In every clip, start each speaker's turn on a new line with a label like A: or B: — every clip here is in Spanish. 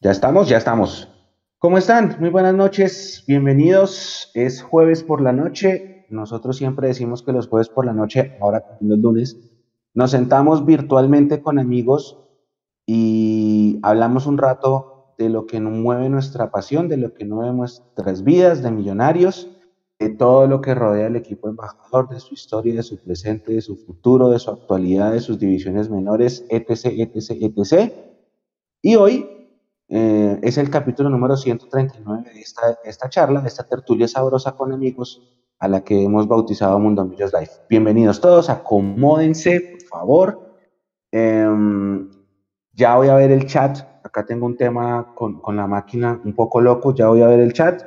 A: Ya estamos, ya estamos. ¿Cómo están? Muy buenas noches, bienvenidos. Es jueves por la noche. Nosotros siempre decimos que los jueves por la noche, ahora los lunes, nos sentamos virtualmente con amigos y hablamos un rato de lo que mueve nuestra pasión, de lo que mueve nuestras vidas de millonarios, de todo lo que rodea al equipo embajador, de su historia, de su presente, de su futuro, de su actualidad, de sus divisiones menores, etc., etc., etc. Y hoy eh, es el capítulo número 139 de esta, charla, esta tertulia sabrosa con amigos a la que hemos bautizado Mundo Millos Life. Bienvenidos todos, acomódense, por favor. Em, ya voy a ver el chat. Acá tengo un tema con, con la máquina un poco loco, ya voy a ver el chat.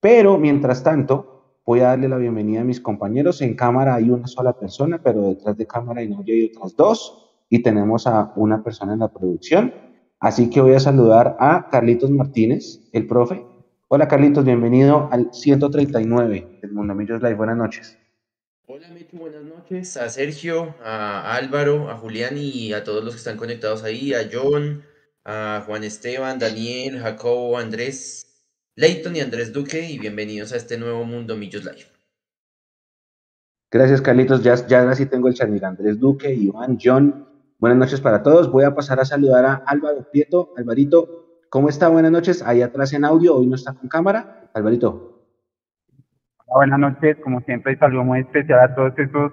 A: Pero mientras tanto, voy a darle la bienvenida a mis compañeros. En cámara hay una sola persona, pero detrás de cámara hay otras dos. Y tenemos a una persona en la producción. Así que voy a saludar a Carlitos Martínez, el profe. Hola Carlitos, bienvenido al 139 del Mundo Millos Live. Buenas noches.
B: Hola Mecho, buenas noches. A Sergio, a Álvaro, a Julián y a todos los que están conectados ahí, a John, a Juan Esteban, Daniel, Jacobo, Andrés, Leighton y Andrés Duque y bienvenidos a este nuevo Mundo Millos Live.
A: Gracias Carlitos, ya, ya así tengo el channel Andrés Duque, Iván, John, Buenas noches para todos. Voy a pasar a saludar a Álvaro Prieto. Alvarito, ¿cómo está? Buenas noches. Ahí atrás en audio, hoy no está con cámara. Alvarito.
C: buenas noches. Como siempre, saludo muy especial a todos esos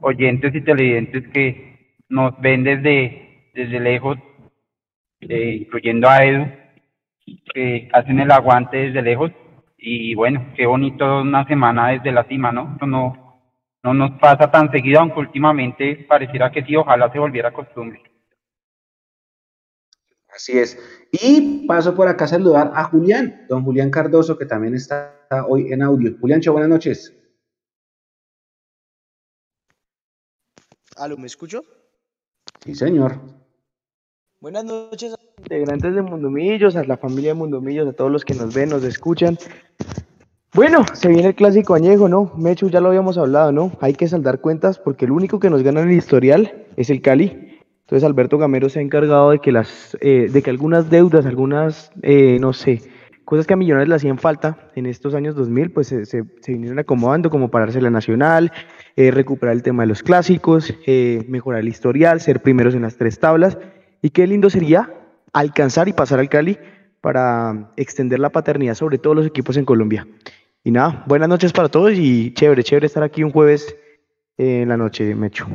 C: oyentes y televidentes que nos ven desde, desde lejos, eh, incluyendo a Edu, que hacen el aguante desde lejos. Y bueno, qué bonito una semana desde la cima, ¿no? No, no nos pasa tan seguido, aunque últimamente pareciera que sí, ojalá se volviera costumbre.
A: Así es. Y paso por acá a saludar a Julián, don Julián Cardoso, que también está hoy en audio. Julián, buenas noches.
D: ¿Aló, me escucho?
A: Sí, señor.
D: Buenas noches a los integrantes de Mundomillos, a la familia de Mundomillos, a todos los que nos ven, nos escuchan. Bueno, se viene el clásico añejo, ¿no? Mechu, ya lo habíamos hablado, ¿no? Hay que saldar cuentas porque el único que nos gana en el historial es el Cali. Entonces Alberto Gamero se ha encargado de que las, eh, de que algunas deudas, algunas, eh, no sé, cosas que a Millonarios le hacían falta en estos años 2000, pues se, vinieron acomodando como pararse la nacional, eh, recuperar el tema de los clásicos, mejorar el historial, ser primeros en las tres tablas. Y qué lindo sería alcanzar y pasar al Cali para extender la paternidad sobre todos los equipos en Colombia. Y nada, buenas noches para todos y chévere, chévere estar aquí un jueves en la noche, Mecho.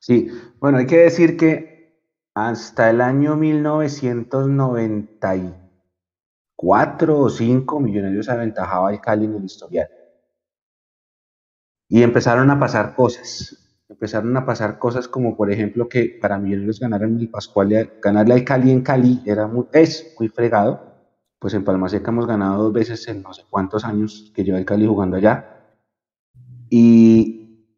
A: Sí, bueno, hay que decir que hasta el año 1994 o 5 Millonarios aventajaba al Cali en el historial. Y empezaron a pasar cosas. Empezaron a pasar cosas como, por ejemplo, que para Millonarios ganar en el Pascual, ganarle al Cali en Cali era es muy fregado pues en Palma Seca hemos ganado dos veces en no sé cuántos años que lleva el Cali jugando allá. Y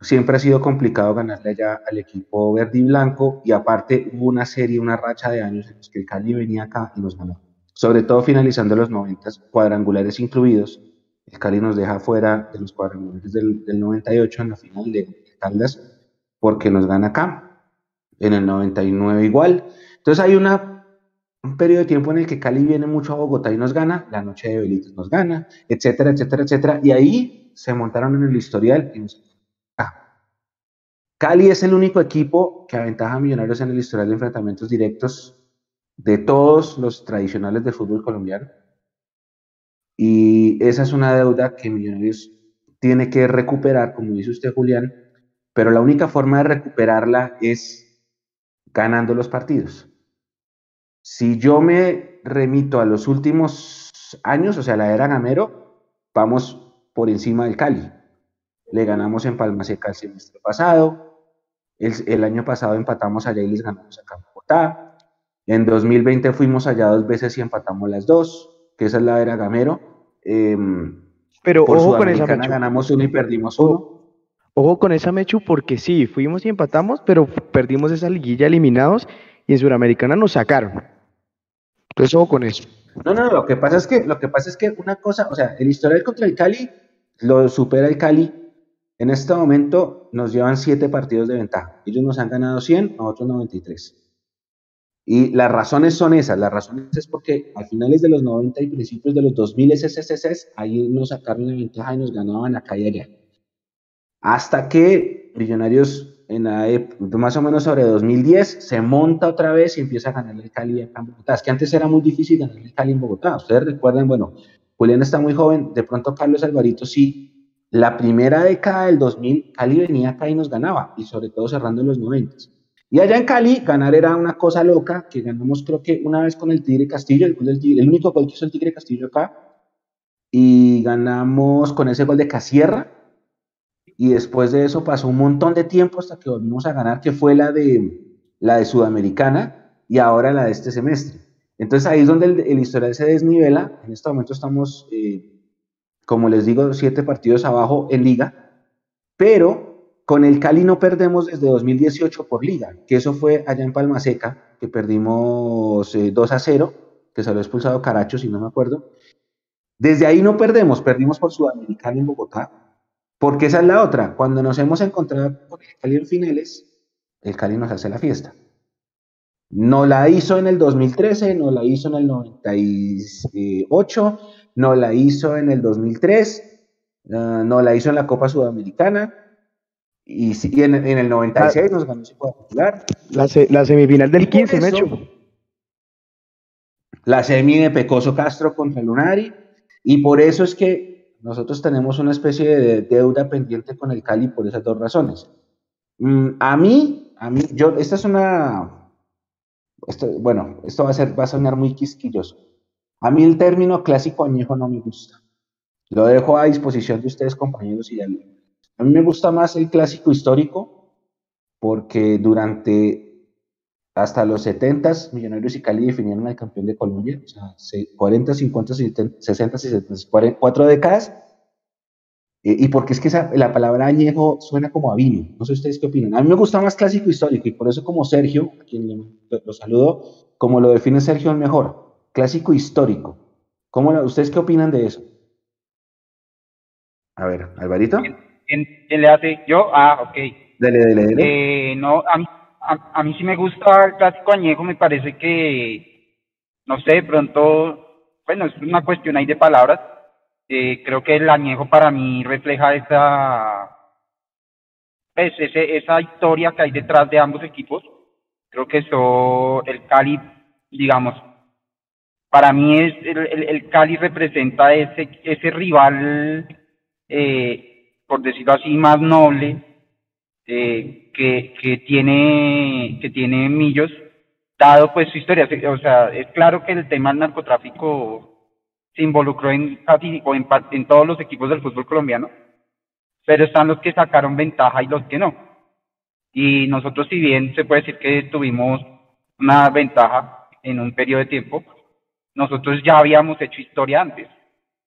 A: siempre ha sido complicado ganarle allá al equipo verde y blanco. Y aparte hubo una serie, una racha de años en los que el Cali venía acá y nos ganó. Sobre todo finalizando los 90, cuadrangulares incluidos. El Cali nos deja fuera de los cuadrangulares del, del 98 en la final de Caldas porque nos gana acá. En el 99 igual. Entonces hay una un periodo de tiempo en el que Cali viene mucho a Bogotá y nos gana, la noche de Belitos nos gana, etcétera, etcétera, etcétera. Y ahí se montaron en el historial. Cali es el único equipo que aventaja a Millonarios en el historial de enfrentamientos directos de todos los tradicionales del fútbol colombiano. Y esa es una deuda que Millonarios tiene que recuperar, como dice usted, Julián, pero la única forma de recuperarla es ganando los partidos. Si yo me remito a los últimos años, o sea, la era Gamero, vamos por encima del Cali. Le ganamos en Palma Seca el semestre pasado. El, año pasado empatamos allá y les ganamos acá en Bogotá. En 2020 fuimos allá dos veces y empatamos las dos, que esa es la era Gamero. Em,
D: Pero ojo con esa Mechu.
A: ganamos uno y perdimos uno.
D: Ojo con esa Mechu, porque sí, fuimos y empatamos, pero perdimos esa liguilla eliminados y en Suramericana nos sacaron. Entonces, ojo con eso.
A: No, no, lo que pasa es que, lo que pasa es que una cosa, o sea, el historial contra el Cali lo supera el Cali. En este momento nos llevan siete partidos de ventaja. Ellos nos han ganado 100, nosotros 93. Y las razones son esas, las razones es porque a finales de los 90 y principios de los 2000 SSS, ahí nos sacaron la ventaja y nos ganaban acá y allá. Hasta que Millonarios en la más o menos sobre 2010 se monta otra vez y empieza a ganar el Cali en Bogotá. Es que antes era muy difícil ganar el Cali en Bogotá. Ustedes recuerden, bueno, Julián está muy joven, de pronto Carlos Alvarito sí. La primera década del 2000, Cali venía acá y nos ganaba, y sobre todo cerrando en los 90. Y allá en Cali, ganar era una cosa loca, que ganamos creo que una vez con el Tigre Castillo, el, el único gol que hizo el Tigre Castillo acá, y ganamos con ese gol de Casierra, y después de eso pasó un montón de tiempo hasta que volvimos a ganar, que fue la de, la de Sudamericana y ahora la de este semestre. Entonces ahí es donde el, historial se desnivela, en este momento estamos, eh, como les digo, siete partidos abajo en liga, pero con el Cali no perdemos desde 2018 por liga, que eso fue allá en Palma Seca, que perdimos 2 eh, a 0, que ha expulsado Caracho, si no me acuerdo. Desde ahí no perdemos, perdimos por Sudamericana en Bogotá, porque esa es la otra. Cuando nos hemos encontrado con el Cali en finales, el Cali nos hace la fiesta. No la hizo en el 2013, no la hizo en el 98, no la hizo en el 2003, ah, no la hizo en la Copa Sudamericana y, sí, en, el 96 nos ganó Ciudad Popular.
D: La, la semifinal del 15, me hecho.
A: La semi de Pecoso Castro contra Lunari. Y por eso es que nosotros tenemos una especie de deuda pendiente con el Cali por esas dos razones. Mm, a mí, a mí, yo, esta es una. Esto, bueno, esto va a, ser, va a sonar muy quisquilloso. A mí el término clásico añejo no me gusta. Lo dejo a disposición de ustedes, compañeros, y al, a mí me gusta más el clásico histórico porque durante hasta los 70 Millonarios y Cali definieron al campeón de Colombia, o sea, 40, 50, 60, 70, 4 décadas. Eh, y porque es que la palabra añejo suena como a vino. No sé ustedes qué opinan. A mí me gusta más clásico histórico y por eso como Sergio, a quien lo, saludo, como lo define Sergio el mejor, clásico histórico. ¿Cómo, ¿Ustedes qué opinan de eso? A ver, Alvarito.
C: ¿Quién, le hace? ¿Yo? Ah, ok.
A: Dale, dale, dale.
C: Eh, no, a mí, a, mí sí me gusta el clásico añejo, me parece que, no sé, de pronto, bueno, es una cuestión ahí de palabras. Eh, creo que el añejo para mí refleja esa, pues, ese, esa historia que hay detrás de ambos equipos. Creo que eso, el Cali, digamos, para mí es el, el, Cali representa ese, ese rival eh, por decirlo así, más noble eh, que, que, tiene, que tiene Millos, dado pues su historia. O sea, es claro que el tema del narcotráfico se involucró en o en, en todos los equipos del fútbol colombiano, pero están los que sacaron ventaja y los que no. Y nosotros, si bien se puede decir que tuvimos una ventaja en un periodo de tiempo, nosotros ya habíamos hecho historia antes,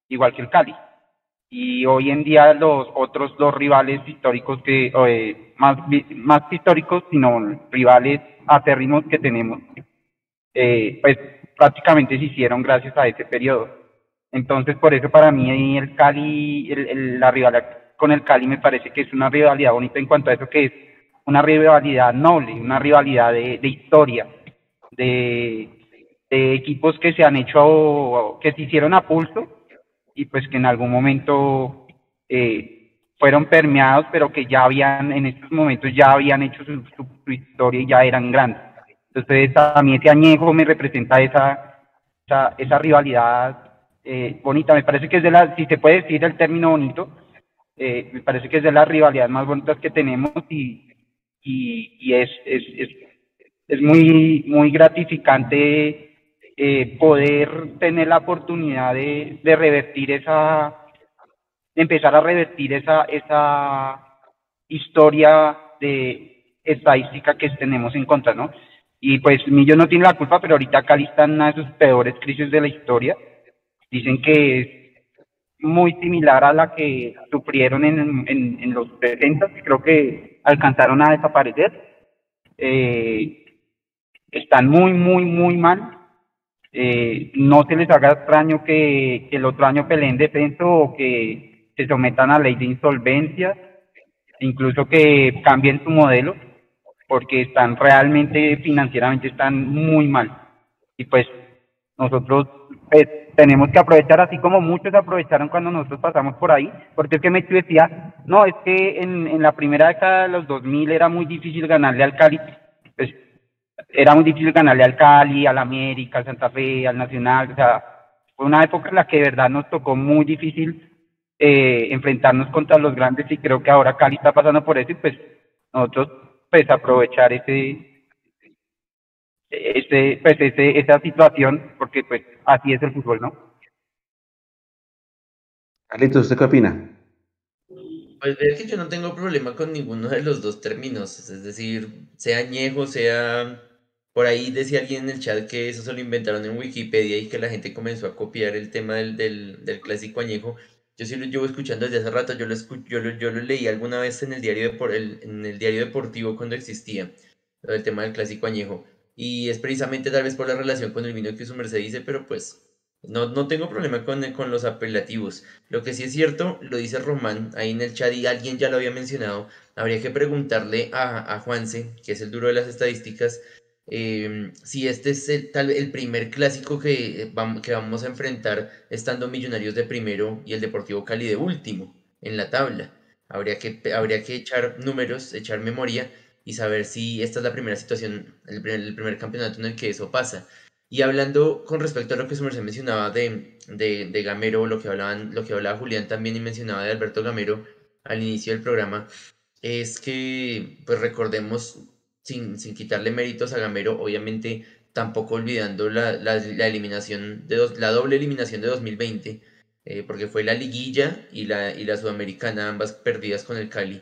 C: igual que el Cali y hoy en día los otros dos rivales históricos que eh, más más históricos sino rivales aterrimos que tenemos eh, pues prácticamente se hicieron gracias a ese periodo. Entonces por eso para mí el Cali el, la rivalidad con el Cali me parece que es una rivalidad bonita en cuanto a eso que es una rivalidad noble una rivalidad de, de historia de equipos que se han hecho que se hicieron a pulso y pues que en algún momento eh, fueron permeados, pero que ya habían, en estos momentos ya habían hecho su, historia y ya eran grandes. Entonces a mí ese añejo me representa esa, esa, esa rivalidad eh, bonita. Me parece que es de la, si se puede decir el término bonito, eh, me parece que es de las rivalidades más bonitas que tenemos y, y, y es, es, es, es muy, muy gratificante eh, poder tener la oportunidad de, de revertir esa, de empezar a revertir esa, esa historia de estadística que tenemos en contra, ¿no? Y pues Millo no tiene la culpa, pero ahorita Cali está en una de sus peores crisis de la historia. Dicen que es muy similar a la que sufrieron en, en, en los 60, creo que alcanzaron a desaparecer. Eh, están muy, muy, muy mal eh, no se les haga extraño que, el otro año peleen defenso o que se sometan a ley de insolvencia, incluso que cambien su modelo, porque están realmente financieramente están muy mal. Y pues nosotros pues, tenemos que aprovechar, así como muchos aprovecharon cuando nosotros pasamos por ahí, porque es que me decía, no, es que en, en la primera década de los 2000 era muy difícil ganarle al Cali, era muy difícil ganarle al Cali, al América, al Santa Fe, al Nacional, o sea, fue una época en la que de verdad nos tocó muy difícil eh, enfrentarnos contra los grandes y creo que ahora Cali está pasando por eso y pues nosotros pues aprovechar ese, ese, pues ese, esa situación porque pues así es el fútbol, ¿no?
A: Carlitos, ¿usted qué opina?
B: Pues ver que yo no tengo problema con ninguno de los dos términos, es decir, sea añejo, sea... Por ahí decía alguien en el chat que eso se lo inventaron en Wikipedia y que la gente comenzó a copiar el tema del, del, del clásico añejo. Yo sí lo llevo escuchando desde hace rato, yo lo, yo lo, yo lo leí alguna vez en el, diario de el, en el diario deportivo cuando existía, el tema del clásico añejo. Y es precisamente tal vez por la relación con el vino que su merced dice, pero pues no, no tengo problema con, con los apelativos. Lo que sí es cierto, lo dice Román ahí en el chat y alguien ya lo había mencionado, habría que preguntarle a, a Juanse, que es el duro de las estadísticas, eh, si este es el, primer clásico que vamos, que vamos a enfrentar estando Millonarios de primero y el Deportivo Cali de último en la tabla. Habría que, habría que echar números, echar memoria y saber si esta es la primera situación, el primer, campeonato en el que eso pasa. Y hablando con respecto a lo que su merced mencionaba de, Gamero, lo que, hablaban, lo que hablaba Julián también y mencionaba de Alberto Gamero al inicio del programa, es que, pues recordemos sin, sin quitarle méritos a Gamero, obviamente tampoco olvidando la, la, eliminación de dos, la doble eliminación de 2020, eh, porque fue la liguilla y la, y la sudamericana, ambas perdidas con el Cali.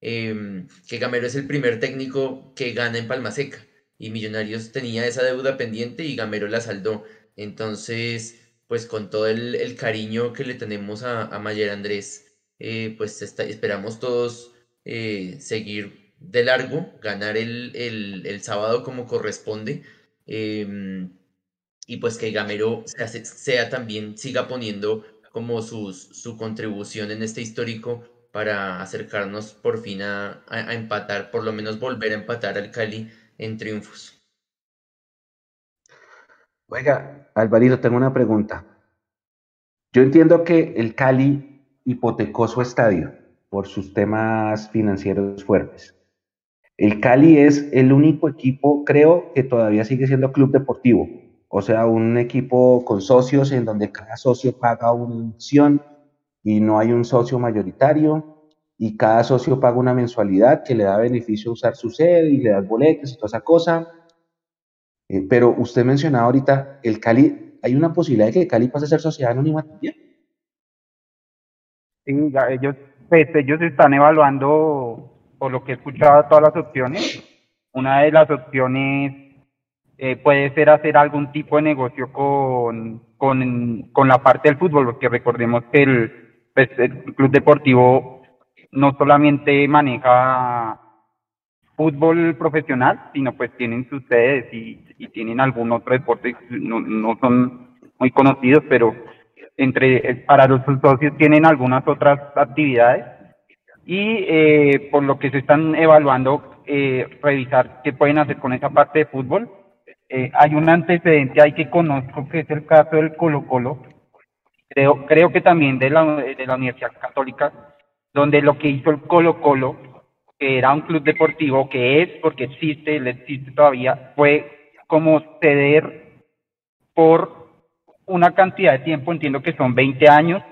B: Eh, que Gamero es el primer técnico que gana en Palma Seca y Millonarios tenía esa deuda pendiente y Gamero la saldó. Entonces, pues con todo el, el cariño que le tenemos a, a Mayer Andrés, eh, pues esperamos todos eh, seguir de largo, ganar el, el, el sábado como corresponde. Eh, y pues que Gamero sea, también, siga poniendo como su contribución en este histórico para acercarnos por fin a, a, a, empatar, por lo menos volver a empatar al Cali en triunfos.
A: Oiga, Alvarito, tengo una pregunta. Yo entiendo que el Cali hipotecó su estadio por sus temas financieros fuertes. El Cali es el único equipo, creo, que todavía sigue siendo club deportivo. O sea, un equipo con socios en donde cada socio paga una acción y no hay un socio mayoritario y cada socio paga una mensualidad que le da beneficio usar su sede y le da boletos y toda esa cosa. Eh, pero usted mencionaba ahorita, el Cali, ¿hay una posibilidad de que Cali pase a ser sociedad anónima también?
C: Sí, ellos, pues, ellos están evaluando por lo que he escuchado, todas las opciones. Una de las opciones eh, puede ser hacer algún tipo de negocio con, con, con, la parte del fútbol, porque recordemos que el, pues, el club deportivo no solamente maneja fútbol profesional, sino pues tienen sus sedes y, y tienen algún otro deporte, no, no son muy conocidos, pero entre para los socios tienen algunas otras actividades y eh, por lo que se están evaluando, eh, revisar qué pueden hacer con esa parte de fútbol. Eh, hay un antecedente ahí que conozco, que es el caso del Colo Colo, creo, creo que también de la, de la Universidad Católica, donde lo que hizo el Colo Colo, que era un club deportivo, que es, porque existe, le existe todavía, fue como ceder por una cantidad de tiempo, entiendo que son 20 años,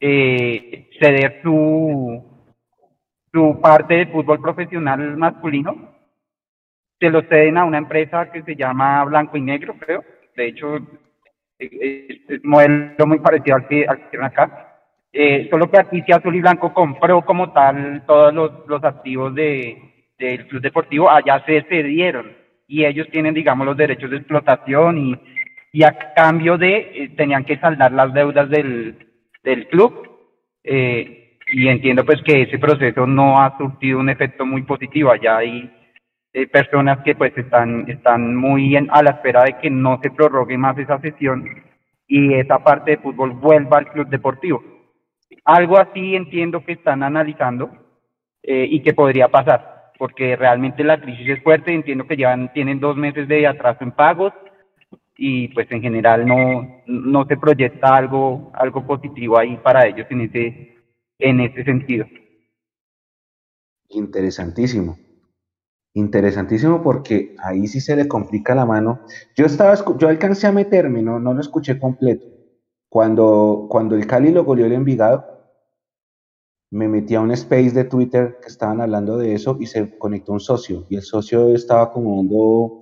C: eh, ceder su, su parte de fútbol profesional masculino, se lo ceden a una empresa que se llama Blanco y Negro, creo. De hecho, es, un modelo muy parecido al que, al acá. Eh, solo que aquí si Azul y Blanco compró como tal todos los, los activos de, del club deportivo, allá se cedieron y ellos tienen, digamos, los derechos de explotación y, y a cambio de, eh, tenían que saldar las deudas del, del club eh, y entiendo pues que ese proceso no ha surtido un efecto muy positivo. Allá hay eh, personas que pues están, están muy en, a la espera de que no se prorrogue más esa sesión y esa parte de fútbol vuelva al club deportivo. Algo así entiendo que están analizando eh, y que podría pasar. porque realmente la crisis es fuerte, entiendo que ya tienen dos meses de atraso en pagos y pues en general no, no se proyecta algo, algo positivo ahí para ellos en ese, en ese sentido.
A: Interesantísimo. Interesantísimo porque ahí sí se le complica la mano. Yo estaba, yo alcancé a meterme, no, no lo escuché completo. Cuando, cuando el Cali lo goleó el Envigado, me metí a un space de Twitter que estaban hablando de eso y se conectó un socio. Y el socio estaba como dando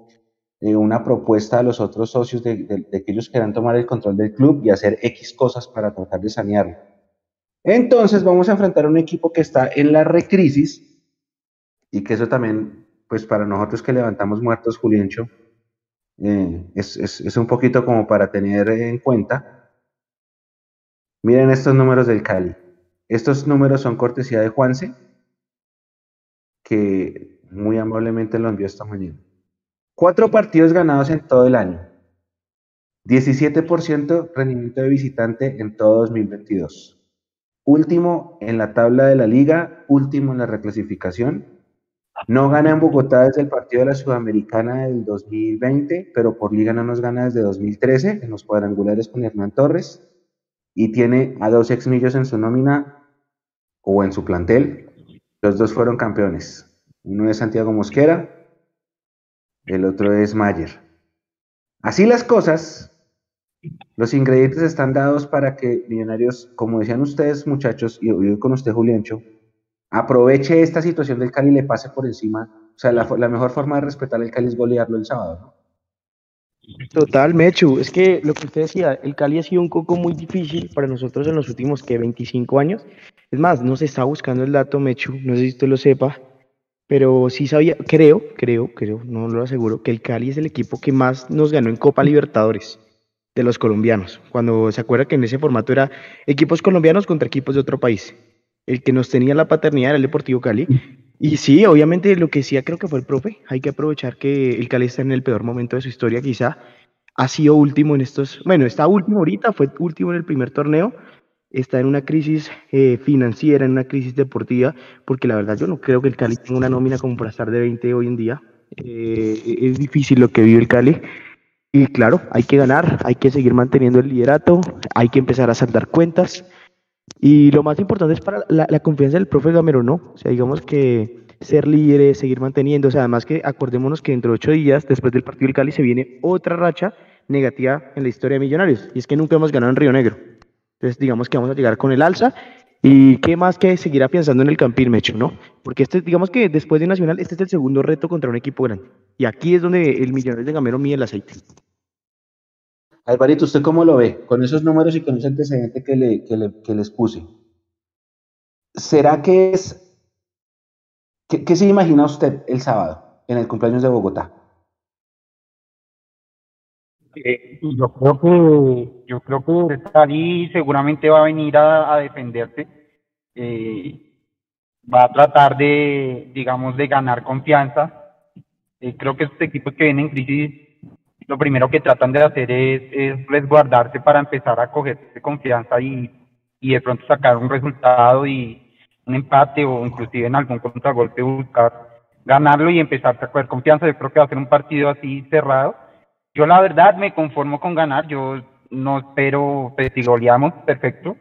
A: eh, una propuesta a los otros socios de, que ellos quieran tomar el control del club y hacer X cosas para tratar de sanearlo. Entonces vamos a enfrentar a un equipo que está en la recrisis y que eso también, pues para nosotros que levantamos muertos, Juliencho, eh, es, es, es un poquito como para tener en cuenta Miren estos números del Cali. Estos números son cortesía de Juanse, que muy amablemente lo envió esta mañana. Cuatro partidos ganados en todo el año. 17% rendimiento de visitante en todo 2022. Último en la tabla de la liga, último en la reclasificación. No gana en Bogotá desde el partido de la Sudamericana del 2020, pero por liga no nos gana desde 2013 en los cuadrangulares con Hernán Torres y tiene a dos exmillos en su nómina o en su plantel. Los dos fueron campeones. Uno es Santiago Mosquera, el otro es Mayer. Así las cosas, los ingredientes están dados para que Millonarios, como decían ustedes muchachos, y yo con usted Juliancho, aproveche esta situación del Cali y le pase por encima. O sea, la, mejor forma de respetar el Cali es golearlo el sábado.
D: Total, Mechu. Es que lo que usted decía, el Cali ha sido un coco muy difícil para nosotros en los últimos que 25 años. Es más, no se está buscando el dato, Mechu, no sé si usted lo sepa, pero sí sabía, creo, creo, creo, no lo aseguro, que el Cali es el equipo que más nos ganó en Copa Libertadores de los colombianos. Cuando se acuerda que en ese formato era equipos colombianos contra equipos de otro país. El que nos tenía la paternidad era el Deportivo Cali y sí, obviamente lo que decía creo que fue el profe, hay que aprovechar que el Cali está en el peor momento de su historia, quizá ha sido último en estos, bueno, está último ahorita, fue último en el primer torneo, está en una crisis eh, financiera, en una crisis deportiva, porque la verdad yo no creo que el Cali tenga una nómina como para estar de 20 hoy en día, eh, es difícil lo que vive el Cali, y claro, hay que ganar, hay que seguir manteniendo el liderato, hay que empezar a saldar cuentas, y lo más importante es para la, confianza del profe Gamero, ¿no? O sea, digamos que ser líder, seguir manteniendo, o sea, además que acordémonos que dentro de ocho días, después del partido del Cali, se viene otra racha negativa en la historia de Millonarios, y es que nunca hemos ganado en Río Negro. Entonces, digamos que vamos a llegar con el alza, y qué más que seguir pensando en el Campín Mecho, ¿no? Porque este, digamos que después de Nacional, este es el segundo reto contra un equipo grande. Y aquí es donde el Millonarios de Gamero mide el aceite.
A: Alvarito, ¿usted cómo lo ve? Con esos números y con ese antecedente que, le, que, les puse. ¿Será que es... ¿Qué, se imagina usted el sábado en el cumpleaños de Bogotá?
C: Eh, yo creo que yo creo que Cali seguramente va a venir a, defenderse. Eh, va a tratar de, digamos, de ganar confianza. Eh, creo que estos equipos que vienen en crisis lo primero que tratan de hacer es, resguardarse para empezar a cogerse confianza y, y de pronto sacar un resultado y un empate o inclusive en algún contragolpe buscar ganarlo y empezar a coger confianza. Yo creo que va a ser un partido así cerrado. Yo la verdad me conformo con ganar, yo no espero, pues si goleamos, perfecto,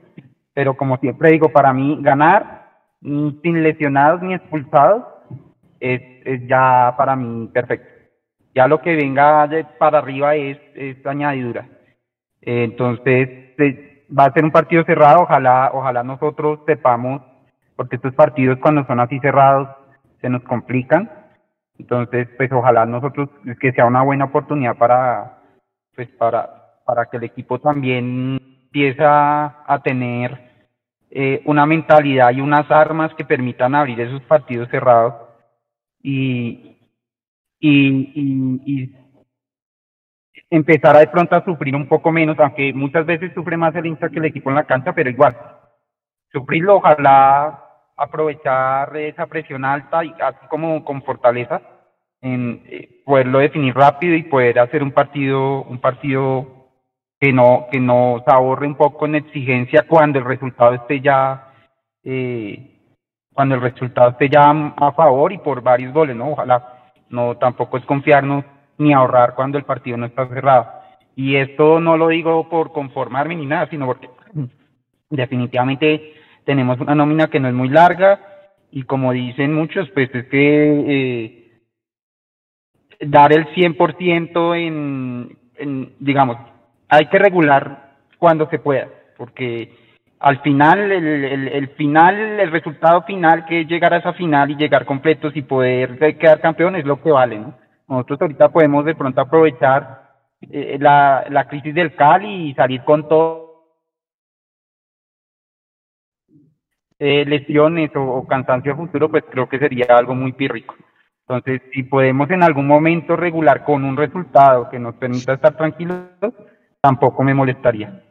C: pero como siempre digo, para mí ganar mm, sin lesionados ni expulsados es, es ya para mí perfecto. Ya lo que venga para arriba es, añadidura. entonces, va a ser un partido cerrado. Ojalá, ojalá nosotros sepamos, porque estos partidos cuando son así cerrados se nos complican. Entonces, pues ojalá nosotros, que sea una buena oportunidad para, pues para, para que el equipo también empiece a tener eh, una mentalidad y unas armas que permitan abrir esos partidos cerrados y, y, y, empezar de pronto a sufrir un poco menos, aunque muchas veces sufre más el hincha que el equipo en la cancha, pero igual, sufrirlo, ojalá aprovechar esa presión alta y así como con fortaleza, en eh, poderlo definir rápido y poder hacer un partido, un partido que no, que nos ahorre un poco en exigencia cuando el resultado esté ya eh, cuando el resultado esté ya a favor y por varios goles, ¿no? Ojalá, no, tampoco es confiarnos ni ahorrar cuando el partido no está cerrado. Y esto no lo digo por conformarme ni nada, sino porque definitivamente tenemos una nómina que no es muy larga y como dicen muchos, pues es que eh, dar el 100% en, en, digamos, hay que regular cuando se pueda, porque al final, el, el, el, final, el resultado final, que es llegar a esa final y llegar completos y poder quedar campeón es lo que vale, ¿no? Nosotros ahorita podemos de pronto aprovechar eh, la, la crisis del Cali y salir con todo. Eh, lesiones o, o cansancio futuro, pues creo que sería algo muy pírrico. Entonces, si podemos en algún momento regular con un resultado que nos permita estar tranquilos, tampoco me molestaría.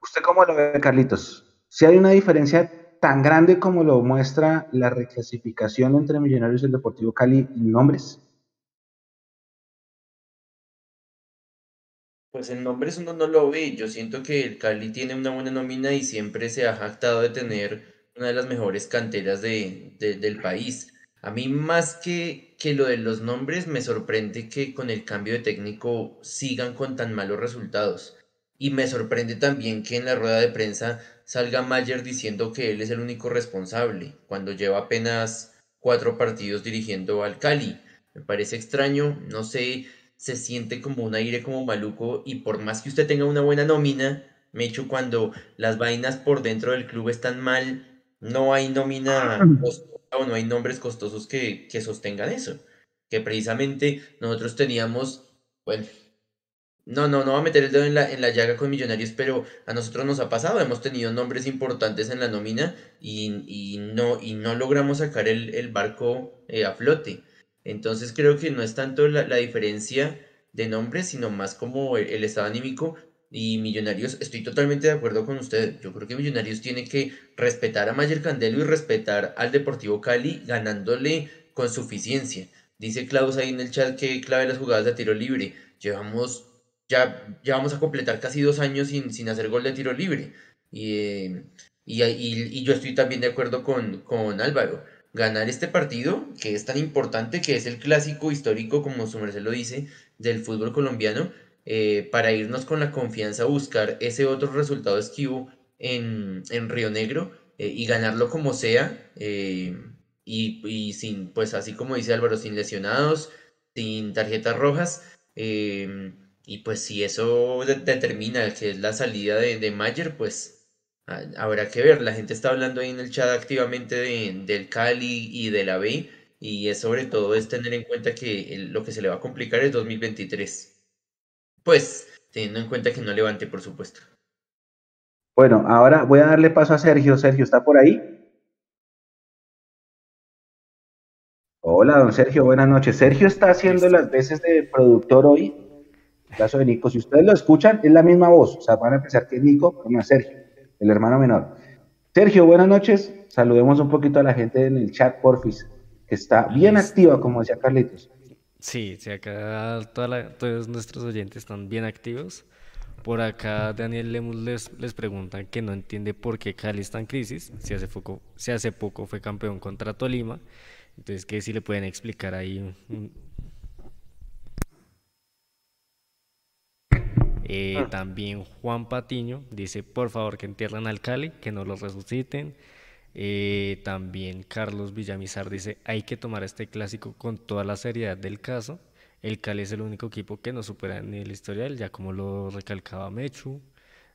A: ¿Usted cómo lo ve, Carlitos? Si hay una diferencia tan grande como lo muestra la reclasificación entre Millonarios y el Deportivo Cali en nombres.
B: Pues en nombres uno no lo ve. Yo siento que el Cali tiene una buena nómina y siempre se ha jactado de tener una de las mejores canteras de, de, del país. A mí más que, que lo de los nombres me sorprende que con el cambio de técnico sigan con tan malos resultados. Y me sorprende también que en la rueda de prensa salga Mayer diciendo que él es el único responsable, cuando lleva apenas cuatro partidos dirigiendo al Cali. Me parece extraño, no sé, se siente como un aire como maluco y por más que usted tenga una buena nómina, me echo cuando las vainas por dentro del club están mal, no hay nómina costosa o no hay nombres costosos que, que sostengan eso. Que precisamente nosotros teníamos, bueno, no, no, no va a meter el dedo en la, en la llaga con Millonarios, pero a nosotros nos ha pasado, hemos tenido nombres importantes en la nómina y, y no, y no logramos sacar el, el barco eh, a flote. Entonces creo que no es tanto la, la diferencia de nombres, sino más como el, el, estado anímico. Y Millonarios, estoy totalmente de acuerdo con usted. Yo creo que Millonarios tiene que respetar a Mayer Candelo y respetar al Deportivo Cali ganándole con suficiencia. Dice Klaus ahí en el chat que clave las jugadas de tiro libre. Llevamos ya, ya vamos a completar casi dos años sin, sin hacer gol de tiro libre. Y, eh, y, y, y, yo estoy también de acuerdo con, con Álvaro. Ganar este partido, que es tan importante, que es el clásico histórico, como su merced lo dice, del fútbol colombiano, eh, para irnos con la confianza a buscar ese otro resultado esquivo en, en Río Negro eh, y ganarlo como sea. Eh, y, y, sin, pues así como dice Álvaro, sin lesionados, sin tarjetas rojas. Y pues si eso de determina que es la salida de, de Mayer, pues habrá que ver. La gente está hablando ahí en el chat activamente de, del Cali y de la B. Y es sobre todo es tener en cuenta que el, lo que se le va a complicar es 2023. Pues teniendo en cuenta que no levante, por supuesto.
A: Bueno, ahora voy a darle paso a Sergio. Sergio, ¿está por ahí? Hola, don Sergio, buenas noches. Sergio está haciendo las veces de productor hoy caso de Nico, si ustedes lo escuchan, es la misma voz. O sea, van a pensar que es Nico, es Sergio, el hermano menor. Sergio, buenas noches. Saludemos un poquito a la gente en el chat, porfis, que está bien activa, como decía Carlitos.
E: Sí, sí, acá toda la, todos nuestros oyentes están bien activos. Por acá Daniel Lemus les, les pregunta que no entiende por qué Cali está en crisis, si hace poco, si hace poco fue campeón contra Tolima. Entonces, que si le pueden explicar ahí un, Eh, ah. También Juan Patiño dice, por favor, que entierren al Cali, que no lo resuciten. Eh, también Carlos Villamizar dice, hay que tomar este clásico con toda la seriedad del caso. El Cali es el único equipo que no supera en el historial, ya como lo recalcaba Mechu.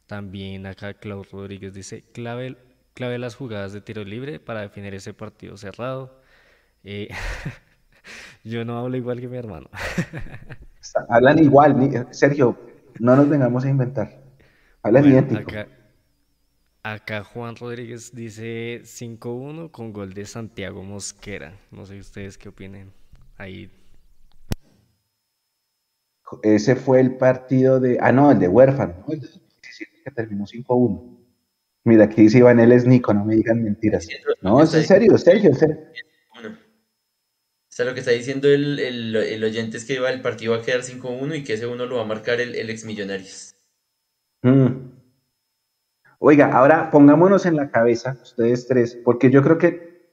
E: También acá Claudio Rodríguez dice, clave, clave las jugadas de tiro libre para definir ese partido cerrado. Eh, yo no hablo igual que mi hermano.
A: Hablan igual, Sergio, no nos vengamos a inventar. Habla bueno, idéntico.
E: Acá, acá, Juan Rodríguez dice 5-1 con gol de Santiago Mosquera. No sé ustedes qué opinen. Ahí.
A: Ese fue el partido de. Ah, no, el de Huérfano. ¿no? El de que terminó 5-1. Mira, aquí dice Iván, él es Nico, no me digan mentiras. No, es en serio, Sergio, en serio.
B: O sea, lo que está diciendo el, el, el oyente es que el partido va a quedar 5-1 y que ese uno lo va a marcar el, el ex Millonarios.
A: Mm. Oiga, ahora pongámonos en la cabeza, ustedes tres, porque yo creo que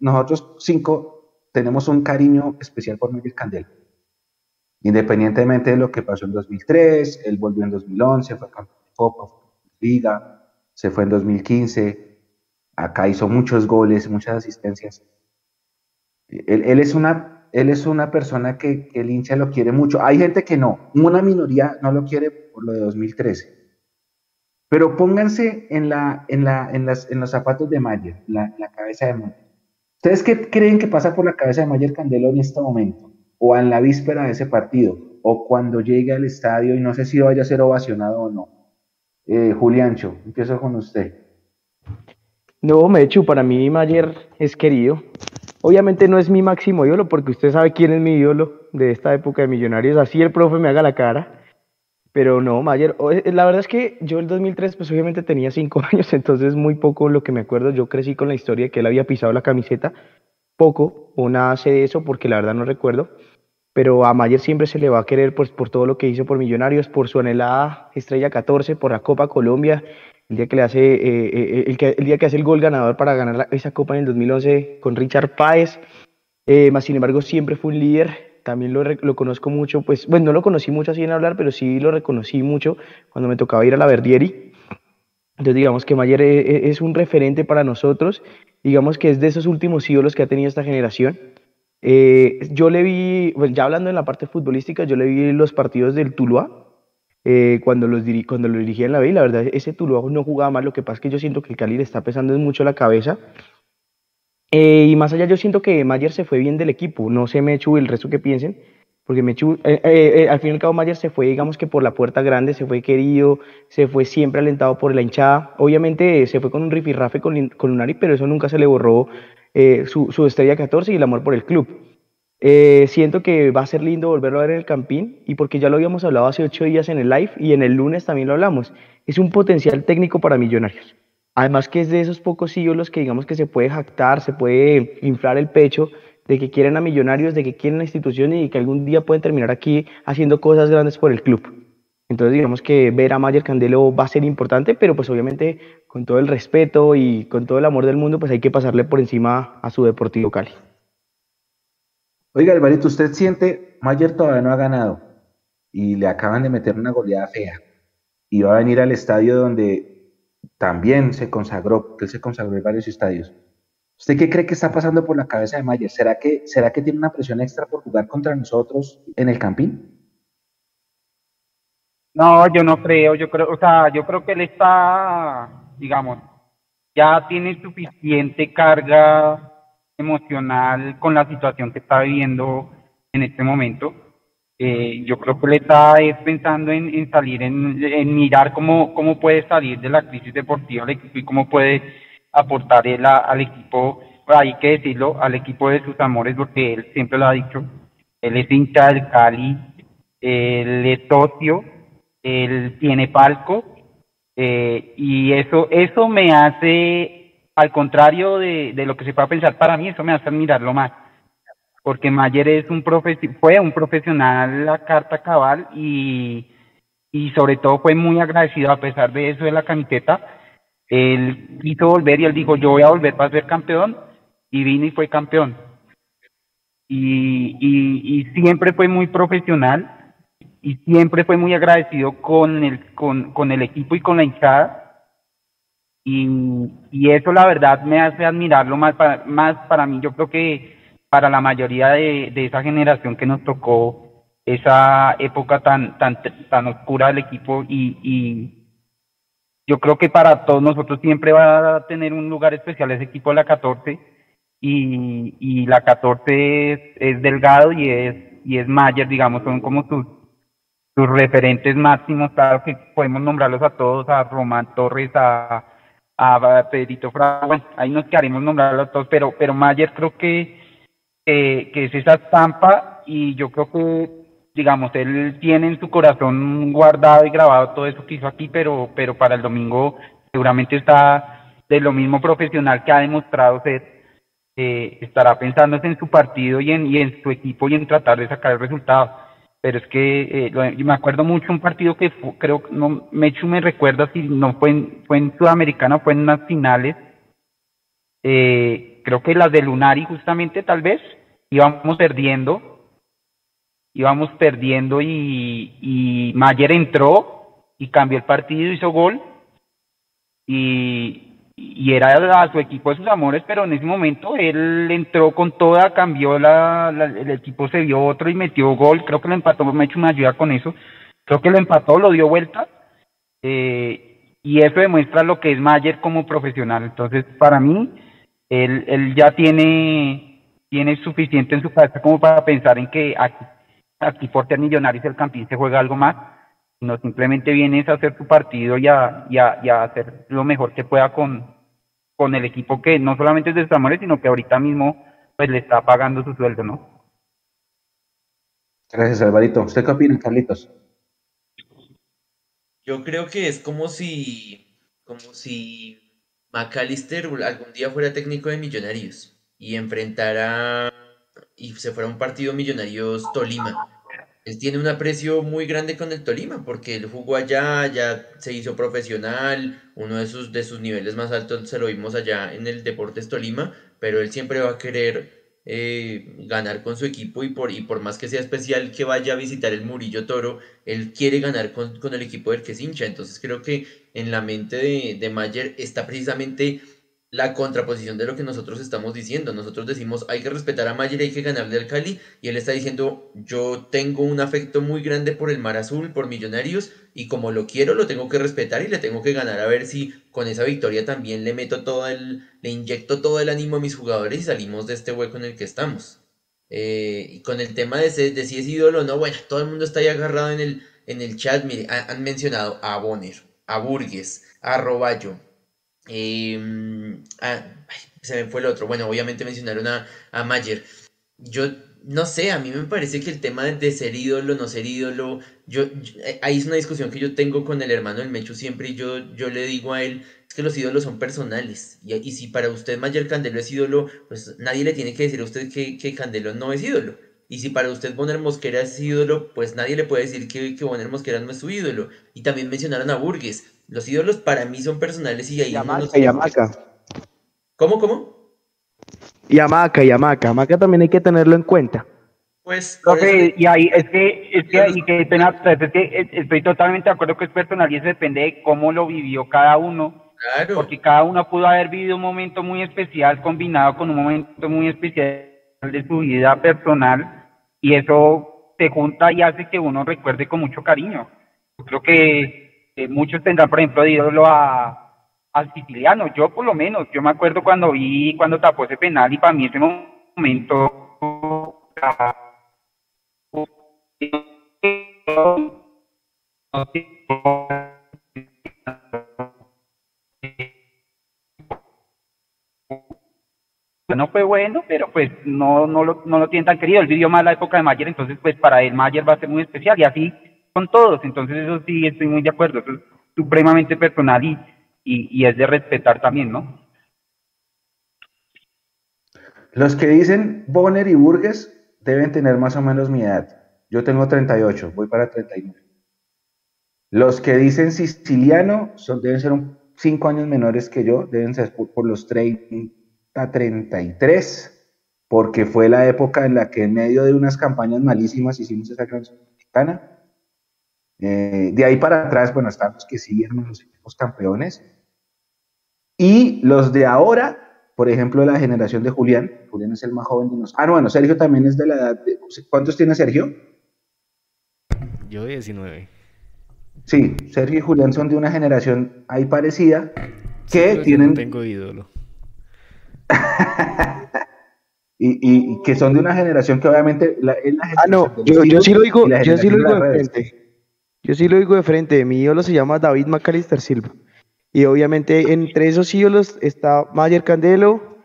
A: nosotros cinco tenemos un cariño especial por Miguel Candela. Independientemente de lo que pasó en 2003, él volvió en 2011, fue campeón de Copa, fue de Liga, se fue en 2015, acá hizo muchos goles, muchas asistencias. Él, es, una, él es una persona que, el hincha lo quiere mucho. Hay gente que no, una minoría no lo quiere por lo de 2013. Pero pónganse en, la, en, la, en, las, en los zapatos de Mayer, la, la cabeza de Mayer. ¿Ustedes qué creen que pasa por la cabeza de Mayer Candelo en este momento? O en la víspera de ese partido, o cuando llegue al estadio y no sé si vaya a ser ovacionado o no. Eh, Juliancho, empiezo con usted.
D: No, Mechu, para mí Mayer es querido. Obviamente no es mi máximo ídolo, porque usted sabe quién es mi ídolo de esta época de Millonarios. Así el profe me haga la cara. Pero no, Mayer, eh, la verdad es que yo el 2003, pues obviamente tenía cinco años, entonces muy poco lo que me acuerdo. Yo crecí con la historia de que él había pisado la camiseta. Poco o nada sé de eso, porque la verdad no recuerdo pero a Mayer siempre se le va a querer pues, por todo lo que hizo por Millonarios, por su anhelada estrella 14, por la Copa Colombia, el día que le hace eh, eh, el, que, el, día que hace el gol ganador para ganar esa Copa en el 2011 con Richard Páez, eh, más sin embargo siempre fue un líder, también lo, lo, conozco mucho, pues bueno, no lo conocí mucho así en hablar, pero sí lo reconocí mucho cuando me tocaba ir a la Verdieri, entonces digamos que Mayer es un referente para nosotros, digamos que es de esos últimos ídolos que ha tenido esta generación, eh, yo le vi, pues ya hablando en la parte futbolística, yo le vi los partidos del Tuluá eh, cuando, los cuando lo dirigía en la B. Y la verdad, ese Tuluá no jugaba mal. Lo que pasa es que yo siento que el Cali le está pesando mucho la cabeza. Eh, y más allá, yo siento que Mayer se fue bien del equipo. No sé, Mechu, el resto que piensen. Porque Mechu, al fin y al cabo, Mayer se fue, digamos que por la puerta grande, se fue querido, se fue siempre alentado por la hinchada. Obviamente se fue con un rifirrafe con, con Lunari, pero eso nunca se le borró eh, su, su, estrella 14 y el amor por el club. Eh, siento que va a ser lindo volverlo a ver en el Campín y porque ya lo habíamos hablado hace ocho días en el live y en el lunes también lo hablamos. Es un potencial técnico para Millonarios. Además que es de esos pocos ídolos que digamos que se puede jactar, se puede inflar el pecho de que quieren a Millonarios, de que quieren la institución y que algún día pueden terminar aquí haciendo cosas grandes por el club. Entonces digamos que ver a Mayer Candelo va a ser importante, pero pues obviamente con todo el respeto y con todo el amor del mundo, pues hay que pasarle por encima a su Deportivo Cali.
A: Oiga, Alvarito, ¿usted siente, Mayer todavía no ha ganado y le acaban de meter una goleada fea y va a venir al estadio donde también se consagró, que él se consagró en varios estadios. ¿Usted qué cree que está pasando por la cabeza de Mayer? ¿Será que, ¿Será que tiene una presión extra por jugar contra nosotros en el Campín?
C: No, yo no creo, yo creo, o sea, yo creo que él está, digamos, ya tiene suficiente carga emocional con la situación que está viviendo en este momento. Eh, yo creo que él está pensando en, salir, en, mirar cómo, cómo puede salir de la crisis deportiva del equipo y cómo puede aportar él al equipo, hay que decirlo, al equipo de sus amores, porque él siempre lo ha dicho, él es hincha del Cali, él es socio él tiene palco eh, y eso, eso me hace, al contrario de, de, lo que se pueda pensar para mí, eso me hace admirarlo más. Porque Mayer es un fue un profesional la carta cabal y, y sobre todo fue muy agradecido a pesar de eso de la camiseta. Él quiso volver y él dijo, yo voy a volver para ser campeón y vino y fue campeón. Y, y, y siempre fue muy profesional y siempre fue muy agradecido con el, con, con el equipo y con la hinchada. Y, y, eso la verdad me hace admirarlo más para, más para mí. Yo creo que para la mayoría de, de esa generación que nos tocó esa época tan, tan, tan oscura del equipo y, y yo creo que para todos nosotros siempre va a tener un lugar especial ese equipo de la 14 y, y la 14 es, es Delgado y es, y es Mayer, digamos, son como sus, sus referentes máximos, claro que podemos nombrarlos a todos, a Román Torres, a, a Pedrito Fraga, bueno, ahí nos quedaremos nombrarlos todos, pero, pero Mayer creo que, que es esa estampa y yo creo que, digamos, él tiene en su corazón guardado y grabado todo eso que hizo aquí, pero, pero para el domingo seguramente está de lo mismo profesional que ha demostrado ser, eh, estará pensando en su partido y en, y en su equipo y en tratar de sacar el resultado pero es que eh, me acuerdo mucho un partido que creo que no Mechu me recuerda si no fue en, fue en Sudamericana fue en unas finales eh, creo que las de Lunari justamente tal vez íbamos perdiendo íbamos perdiendo y Mayer entró y cambió el partido hizo gol y, y era a su equipo de sus amores, pero en ese momento él entró con toda, cambió la, el equipo se vio otro y metió gol, creo que lo empató, me hecho una ayuda con eso, creo que lo empató, lo dio vuelta, eh, y eso demuestra lo que es Mayer como profesional, entonces para mí, él, él ya tiene, tiene suficiente en su cabeza como para pensar en que aquí, aquí por ser millonarios el Campín se juega algo más, no simplemente vienes a hacer tu partido y a, y a, hacer lo mejor que pueda con, con el equipo que no solamente es de Zamores, sino que ahorita mismo pues le está pagando su sueldo, ¿no?
A: Gracias, Alvarito. ¿Usted qué opina, Carlitos?
B: Yo creo que es como si, como si McAllister algún día fuera técnico de Millonarios y enfrentara y se fuera a un partido Millonarios Tolima tiene un aprecio muy grande con el Tolima, porque él jugó allá, ya se hizo profesional, uno de sus, de sus niveles más altos se lo vimos allá en el Deportes Tolima, pero él siempre va a querer eh, ganar con su equipo y por, y por más que sea especial que vaya a visitar el Murillo Toro, él quiere ganar con, el equipo del que se hincha. Entonces creo que en la mente de, de Mayer está precisamente la contraposición de lo que nosotros estamos diciendo. Nosotros decimos hay que respetar a Mayer, hay que ganarle al Cali, y él está diciendo yo tengo un afecto muy grande por el Mar Azul, por Millonarios, y como lo quiero, lo tengo que respetar y le tengo que ganar a ver si con esa victoria también le meto todo el, le inyecto todo el ánimo a mis jugadores y salimos de este hueco en el que estamos. Eh, y con el tema de, si es ídolo o no, bueno, todo el mundo está ahí agarrado en el, en el chat, mire, han, mencionado a Bonner, a Burgues, a Roballo, Ah, se me fue el otro. Bueno, obviamente mencionaron a, a Mayer. Yo no sé, a mí me parece que el tema de, ser ídolo, no ser ídolo, yo, eh, ahí es una discusión que yo tengo con el hermano del Mecho siempre y yo, yo le digo a él, es que los ídolos son personales. Y, y si para usted Mayer Candelo es ídolo, pues nadie le tiene que decir a usted que, que Candelo no es ídolo. Y si para usted Bonner Mosquera es ídolo, pues nadie le puede decir que, que Bonner Mosquera no es su ídolo. Y también mencionaron a Burgues. Los ídolos para mí son personales y ahí
D: Yamaca, Yamaca.
B: ¿Cómo, cómo?
D: Yamaca, Yamaca. Yamaca también hay que tenerlo en cuenta.
C: Pues. y ahí es que, es que, y que pena, es que estoy totalmente de acuerdo que es personal y eso depende de cómo lo vivió cada uno. Claro. Porque cada uno pudo haber vivido un momento muy especial combinado con un momento muy especial de su vida personal y eso se junta y hace que uno recuerde con mucho cariño. Yo creo que muchos tendrán, por ejemplo, de ídolo a, al siciliano. Yo, por lo menos, yo me acuerdo cuando vi, cuando tapó ese penal y para mí ese momento. no fue bueno, pero pues no, no, lo, no lo tienen tan querido. Él vivió más la época de Mayer, entonces pues para él Mayer va a ser muy especial y así con todos. Entonces eso sí estoy muy de acuerdo. Eso es supremamente personal y, es de respetar también, ¿no?
A: Los que dicen Bonner y Burgues deben tener más o menos mi edad. Yo tengo 38, voy para 39. Los que dicen siciliano son, deben ser 5 años menores que yo, deben ser por, los 30, 33, porque fue la época en la que en medio de unas campañas malísimas hicimos esa gran mexicana eh, de ahí para atrás, bueno, están los que siguen los equipos campeones. Y los de ahora, por ejemplo, la generación de Julián. Julián es el más joven de nosotros. Ah, no, bueno, Sergio también es de la edad de... ¿Cuántos tiene Sergio?
E: Yo 19.
A: Sí, Sergio y Julián son de una generación ahí parecida que tienen... No
E: tengo ídolo.
A: y, que son de una generación que obviamente
D: ah no yo, yo, sí lo digo yo sí lo digo de frente yo sí lo digo de frente, mi ídolo se llama David Macalister Silva. Y obviamente entre esos ídolos está Mayer Candelo,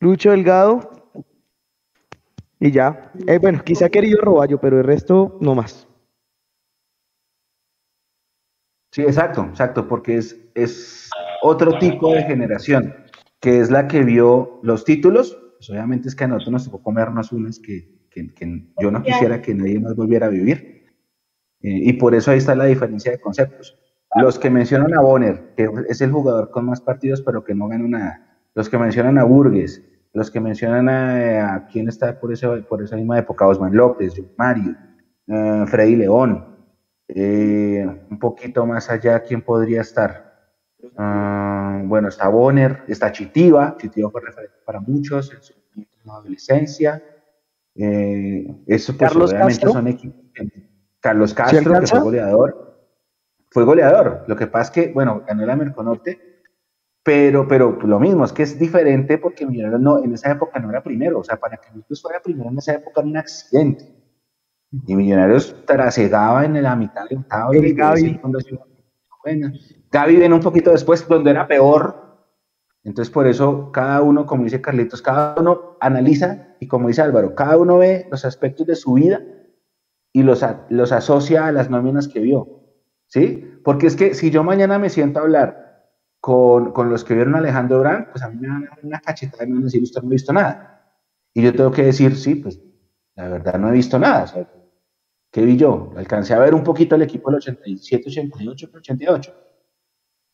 D: Lucho Delgado y ya. Eh, bueno, quizá querido Roballo, pero el resto no más.
A: Sí, exacto, exacto, porque es, es otro tipo de generación, que es la que vio los títulos. Pues obviamente es que a nosotros nos tocó comernos unas que, que yo no quisiera que nadie más volviera a vivir y por eso ahí está la diferencia de conceptos. Los que mencionan a Bonner, que es el jugador con más partidos, pero que no ganó nada. Los que mencionan a Burgues, los que mencionan a, quién está por, ese, por esa misma época, Osman López, Mario, Freddy León, un poquito más allá, ¿quién podría estar? Ah, bueno, está Bonner, está Chitiva, Chitiva fue referente para muchos en su adolescencia. Eh, eso pues Carlos obviamente Castro. son equipos. Carlos Castro, que fue goleador, fue goleador. Lo que pasa es que, bueno, ganó el Merconorte, pero, pero lo mismo, es que es diferente porque Millonarios no, en esa época no era primero. O sea, para que Millonarios fuera primero en esa época era un accidente. Y Millonarios trasegaba en la mitad de octavo. Y Gaby. Gaby viene un poquito después, donde era peor. Entonces, por eso, cada uno, como dice Carlitos, cada uno analiza y como dice Álvaro, cada uno ve los aspectos de su vida y los, los asocia a las nóminas que vio. ¿Sí? Porque es que si yo mañana me siento a hablar con, con los que vieron a Alejandro Brand, pues a mí me van a dar una cachetada y me van a decir, usted no ha visto nada. Y yo tengo que decir, sí, pues la verdad no he visto nada. ¿Qué vi yo? Alcancé a ver un poquito el equipo del 87, 88, 88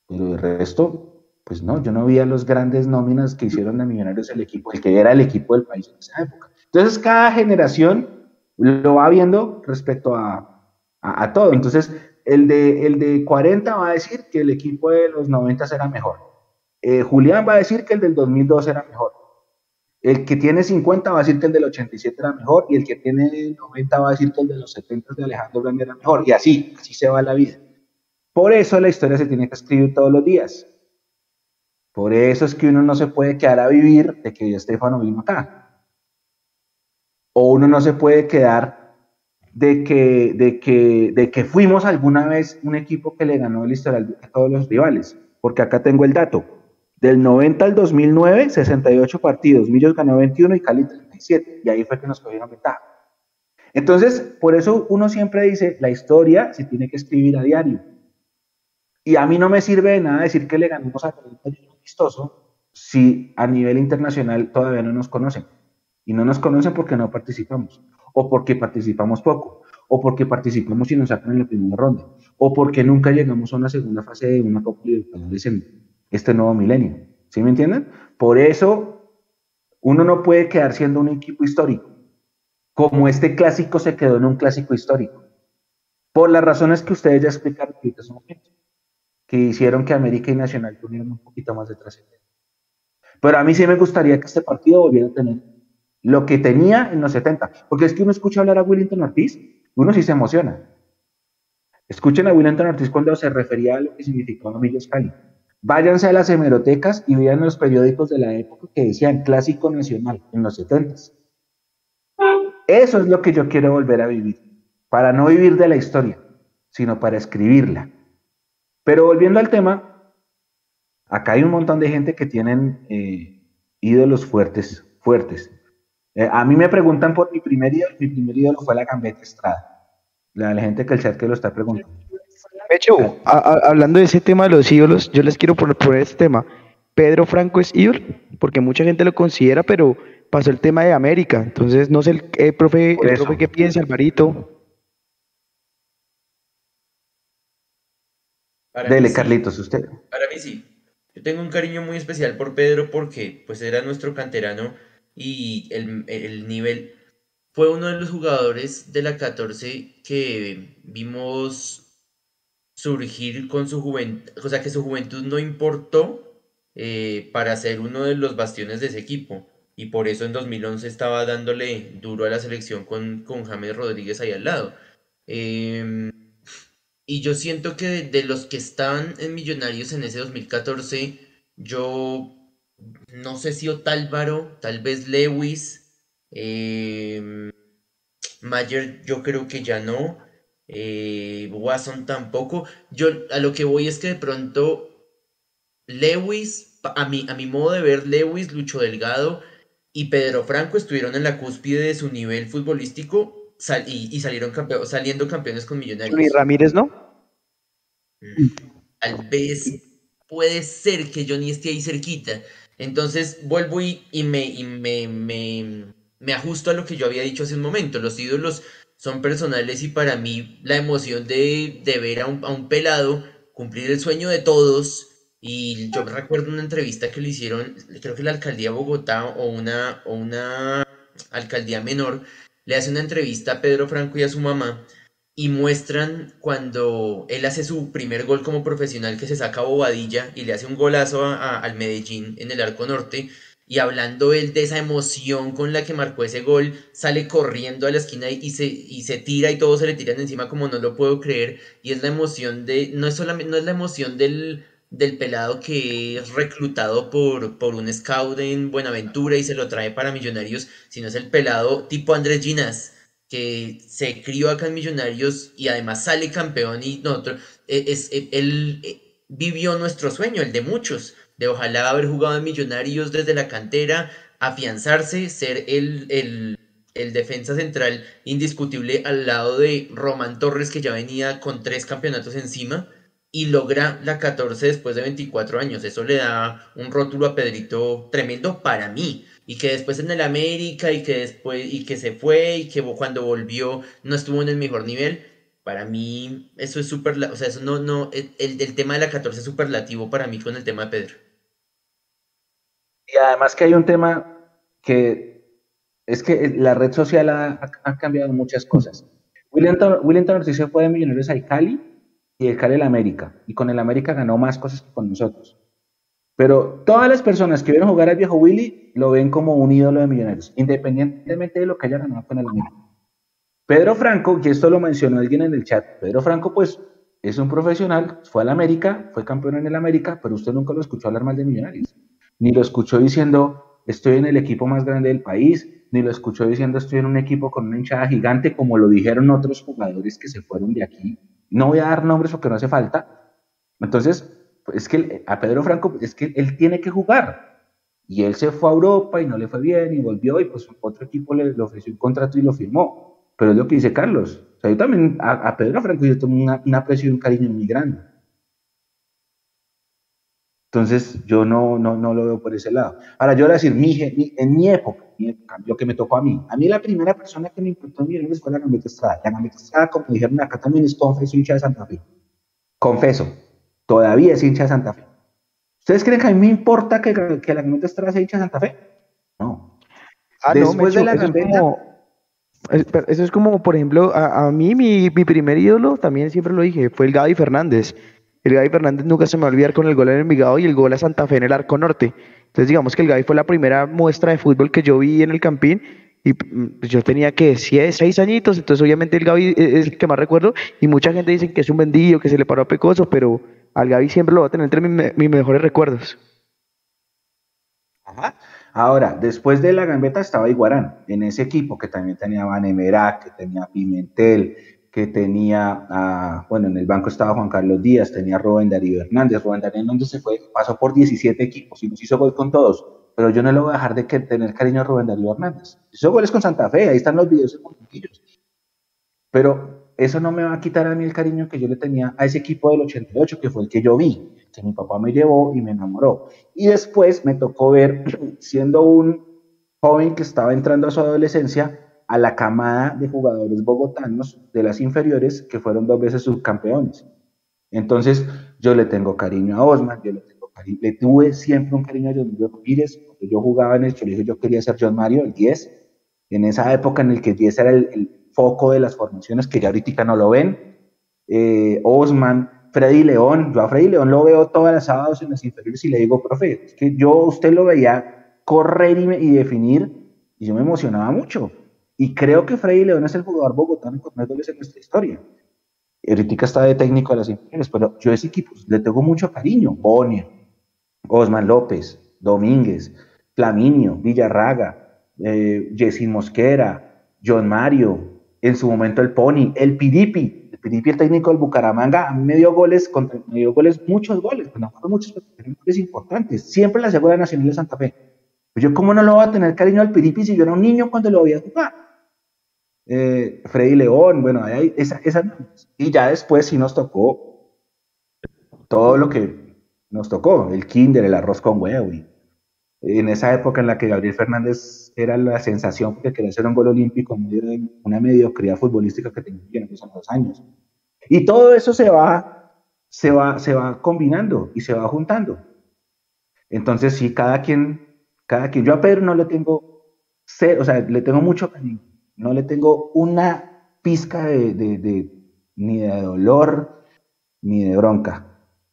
A: pero el resto, pues no, yo no vi a los grandes nóminas que hicieron de Millonarios el equipo, el que era el equipo del país en esa época. Entonces, cada generación lo va viendo respecto a, a, todo. Entonces, el de, el de 40 va a decir que el equipo de los 90 era mejor. Eh, Julián va a decir que el del 2002 era mejor. El que tiene 50 va a decir que el del 87 era mejor. Y el que tiene 90 va a decir que el de los 70 de Alejandro Grande era mejor. Y así, así se va la vida. Por eso la historia se tiene que escribir todos los días. Por eso es que uno no se puede quedar a vivir de que Estefano vino acá. O uno no se puede quedar de que, de que, de que fuimos alguna vez un equipo que le ganó el historial a todos los rivales. Porque acá tengo el dato. Del 90 al 2009, 68 partidos. Millos ganó 21 y Cali 37. Y ahí fue que nos cogieron ventaja. Entonces, por eso uno siempre dice, la historia se tiene que escribir a diario. Y a mí no me sirve de nada decir que le ganamos a un amistoso si a nivel internacional todavía no nos conocen. Y no nos conocen porque no participamos, o porque participamos poco, o porque participamos y nos sacan en la primera ronda, o porque nunca llegamos a una segunda fase de una Copa Libertadores en este nuevo milenio. ¿Sí me entienden? Por eso uno no puede quedar siendo un equipo histórico, como este clásico se quedó en un clásico histórico, por las razones que ustedes ya explicaron en un momento que hicieron que América y Nacional tuvieran un poquito más de trascendencia. Pero a mí sí me gustaría que este partido volviera a tener lo que tenía en los 70, porque es que uno escucha hablar a Willington Ortiz, uno sí se emociona. Escuchen a Willington Ortiz cuando se refería a lo que significaba Millos Cali. Váyanse a las hemerotecas y vean los periódicos de la época que decían Clásico Nacional en los 70. Eso es lo que yo quiero volver a vivir, para no vivir de la historia, sino para escribirla. Pero volviendo al tema, acá hay un montón de gente que tienen eh, ídolos fuertes, fuertes. Eh, a mí me preguntan por mi primer ídolo, mi primer ídolo fue la Gambetta Estrada. La, la gente que el chat que lo está preguntando.
D: Mecho, hablando de ese tema de los ídolos, yo les quiero poner por este tema. Pedro Franco es ídolo, porque mucha gente lo considera, pero pasó el tema de América. Entonces, no sé el, eh, profe, el profe qué piensa, Alvarito.
A: Dele, Carlitos, usted.
B: Para mí sí. Yo tengo un cariño muy especial por Pedro porque pues era nuestro canterano y el, nivel fue uno de los jugadores de la 14 que vimos surgir con su juventud, o sea que su juventud no importó eh, para ser uno de los bastiones de ese equipo y por eso en 2011 estaba dándole duro a la selección con, con James Rodríguez ahí al lado. Eh, y yo siento que de, los que estaban en Millonarios en ese 2014, yo no sé si Otálvaro, tal vez Lewis, eh, Mayer yo creo que ya no, eh, Watson tampoco. Yo a lo que voy es que de pronto Lewis, a mi, a mi modo de ver, Lewis, Lucho Delgado y Pedro Franco estuvieron en la cúspide de su nivel futbolístico y, salieron saliendo campeones con Millonarios.
D: Y Ramírez, ¿no?
B: Mm. Tal vez puede ser que Johnny esté ahí cerquita. Entonces vuelvo y, me, me, me, me, ajusto a lo que yo había dicho hace un momento. Los ídolos son personales y para mí la emoción de, ver a un, pelado cumplir el sueño de todos. Y yo recuerdo una entrevista que le hicieron, creo que la alcaldía de Bogotá o una, o una alcaldía menor, le hace una entrevista a Pedro Franco y a su mamá y muestran cuando él hace su primer gol como profesional que se saca bobadilla y le hace un golazo al Medellín en el arco norte y hablando él de esa emoción con la que marcó ese gol, sale corriendo a la esquina y se, y se tira y todos se le tiran encima como no lo puedo creer y es la emoción de, no es solamente, no es la emoción del, del pelado que es reclutado por, por un scout en Buenaventura y se lo trae para Millonarios, sino es el pelado tipo Andrés Ginas que se crió acá en Millonarios y además sale campeón y nosotros, e, es, e, él e, vivió nuestro sueño, el de muchos, de ojalá haber jugado en Millonarios desde la cantera, afianzarse, ser el, el, el defensa central indiscutible al lado de Román Torres que ya venía con tres campeonatos encima y logra la 14 después de 24 años. Eso le da un rótulo a Pedrito tremendo para mí y que después en el América y que después y que se fue y que cuando volvió no estuvo en el mejor nivel. Para mí eso es súper, o sea, eso no, no, el, el tema de la 14 es superlativo para mí con el tema de Pedro.
A: Y además que hay un tema que es que la red social ha, cambiado muchas cosas. William, William se fue de Millonarios al Cali y el Cali al América. Y con el América ganó más cosas que con nosotros. Pero todas las personas que vieron jugar al viejo Willy lo ven como un ídolo de millonarios, independientemente de lo que haya ganado con el América. Pedro Franco, que esto lo mencionó alguien en el chat, Pedro Franco pues es un profesional, fue al América, fue campeón en el América, pero usted nunca lo escuchó hablar mal de millonarios, ni lo escuchó diciendo estoy en el equipo más grande del país, ni lo escuchó diciendo estoy en un equipo con una hinchada gigante, como lo dijeron otros jugadores que se fueron de aquí. No voy a dar nombres porque no hace falta. Entonces, es que a Pedro Franco, es que él tiene que jugar. Y él se fue a Europa y no le fue bien y volvió y pues otro equipo le, ofreció un contrato y lo firmó. Pero es lo que dice Carlos. O sea, yo también a, Pedro Franco yo tengo una, un aprecio y un cariño muy grande. Entonces yo no, no, no lo veo por ese lado. Ahora yo voy a decir, mi, en mi época, lo que me tocó a mí, a mí la primera persona que me importó en mi fue la Gambetta Estrada. La Gambetta Estrada, como dijeron acá también es confeso hincha de Santa Fe. Confeso todavía es hincha de Santa Fe. ¿Ustedes creen que a mí me importa que, que la Gambetta Estrada sea hincha de Santa Fe? No.
D: Ah, Después de la eso, es como, eso es como, por ejemplo, a, mí mi, mi, primer ídolo, también siempre lo dije, fue el Gaby Fernández. El Gaby Fernández nunca se me va a olvidar con el gol en Envigado y el gol a Santa Fe en el Arco Norte. Entonces digamos que el Gaby fue la primera muestra de fútbol que yo vi en el Campín y mm, yo tenía que seis añitos, entonces obviamente el Gaby es el que más recuerdo y mucha gente dice que es un vendido, que se le paró a Pecoso, pero al Gaby siempre lo va a tener entre mis, mejores recuerdos.
A: Ajá. Ahora, después de la gambeta estaba Iguarán, en ese equipo que también tenía Vanemera, que tenía Pimentel, que tenía, bueno, en el banco estaba Juan Carlos Díaz, tenía Rubén Darío Hernández. Rubén Darío Hernández se fue, pasó por 17 equipos y nos hizo gol con todos, pero yo no le voy a dejar de tener cariño a Rubén Darío Hernández. Hizo goles con Santa Fe, ahí están los videos en Pero eso no me va a quitar a mí el cariño que yo le tenía a ese equipo del 88, que fue el que yo vi, que mi papá me llevó y me enamoró. Y después me tocó ver, siendo un joven que estaba entrando a su adolescencia, a la camada de jugadores bogotanos de las inferiores que fueron dos veces subcampeones. Entonces, yo le tengo cariño a Osman, yo le tengo cariño, le tuve siempre un cariño a John Mario Ramírez, porque yo jugaba en el colegio, yo quería ser John Mario, el 10, en esa época en el que el 10 era el foco de las formaciones que ya ahorita no lo ven. Eh, Osman, Freddy León, yo a Freddy León lo veo todas las sábados en las inferiores y le digo, profe, es que yo usted lo veía correr y, definir y yo me emocionaba mucho. Y creo que Freddy León es el jugador bogotano con más goles en nuestra historia. Ahorita está de técnico de las inferiores, pero yo a ese equipo le tengo mucho cariño. Bonia, Osman López, Domínguez, Flaminio, Villarraga, eh, Mosquera, John Mario, en su momento el Pony, el Piripi, el Piripi, el técnico del Bucaramanga, a mí me dio goles, contra, me dio goles, muchos goles, no fueron muchos, goles importantes, siempre la segunda nacional de Santa Fe. Pues yo, ¿cómo no lo voy a tener cariño al Piripi si yo era un niño cuando lo había jugar? Eh, Freddy León, bueno, ahí, esa, esa, y ya después sí nos tocó todo lo que nos tocó, el kinder, el arroz con huevo, y en esa época en la que Gabriel Fernández era la sensación porque quería hacer un gol olímpico en medio de una mediocridad futbolística que tenía en dos años. Y todo eso se va, se va, se va combinando y se va juntando. Entonces, sí, cada quien, cada quien, yo a Pedro no le tengo, o sea, le tengo mucho cariño, no le tengo una pizca de, de, ni de dolor, ni de bronca.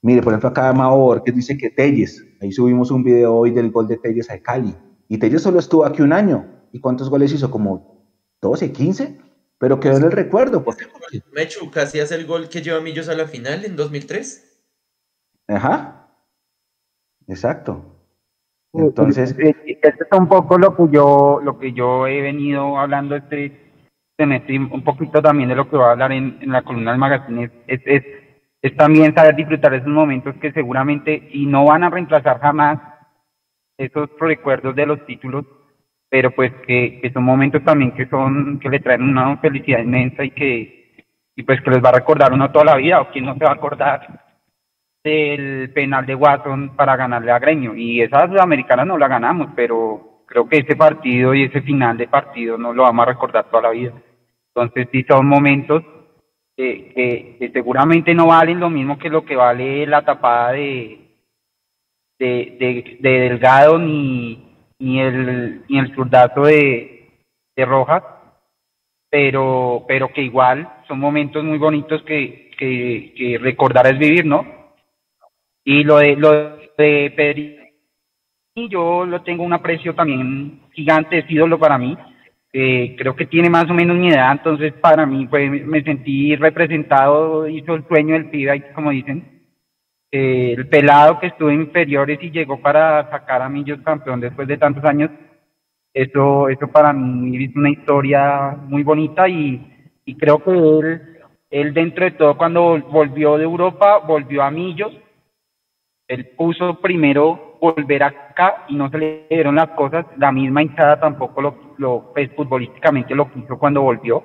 A: Mire, por ejemplo, acá Mao que dice que Telles, ahí subimos un video hoy del gol de Telles a Cali, y Telles solo estuvo aquí un año, ¿y cuántos goles hizo? Como 12, 15, pero quedó en el recuerdo. Porque...
B: Mechu, casi hace el gol que lleva Millos a la final en 2003.
A: Ajá, exacto. Entonces,
C: este es un poco lo que yo, lo que yo he venido hablando este semestre, un poquito también de lo que voy a hablar en, en la columna del magazine, es, es, es, también saber disfrutar esos momentos que seguramente, y no van a reemplazar jamás esos recuerdos de los títulos, pero pues que, que son momentos también que son, que le traen una felicidad inmensa y que, y pues que les va a recordar uno toda la vida, o quien no se va a acordar del penal de Watson para ganarle a Greño. Y esa sudamericana no la ganamos, pero creo que ese partido y ese final de partido no lo vamos a recordar toda la vida. Entonces sí son momentos que, que, seguramente no valen lo mismo que lo que vale la tapada de, de, de, Delgado ni, ni, el, ni el zurdazo de, de Rojas, pero, pero que igual son momentos muy bonitos que, que, que recordar es vivir, ¿no? Y lo de, lo de Pedri, yo lo tengo un aprecio también gigante, es ídolo para mí. Eh, creo que tiene más o menos mi edad, entonces para mí pues, me sentí representado, hizo el sueño del pibe, como dicen. Eh, el pelado que estuvo en inferiores y llegó para sacar a Millos campeón después de tantos años, eso, eso para mí es una historia muy bonita y, y creo que él, él dentro de todo cuando volvió de Europa, volvió a Millos él puso primero volver acá y no se le dieron las cosas. La misma hinchada tampoco lo, lo pues, futbolísticamente lo quiso cuando volvió.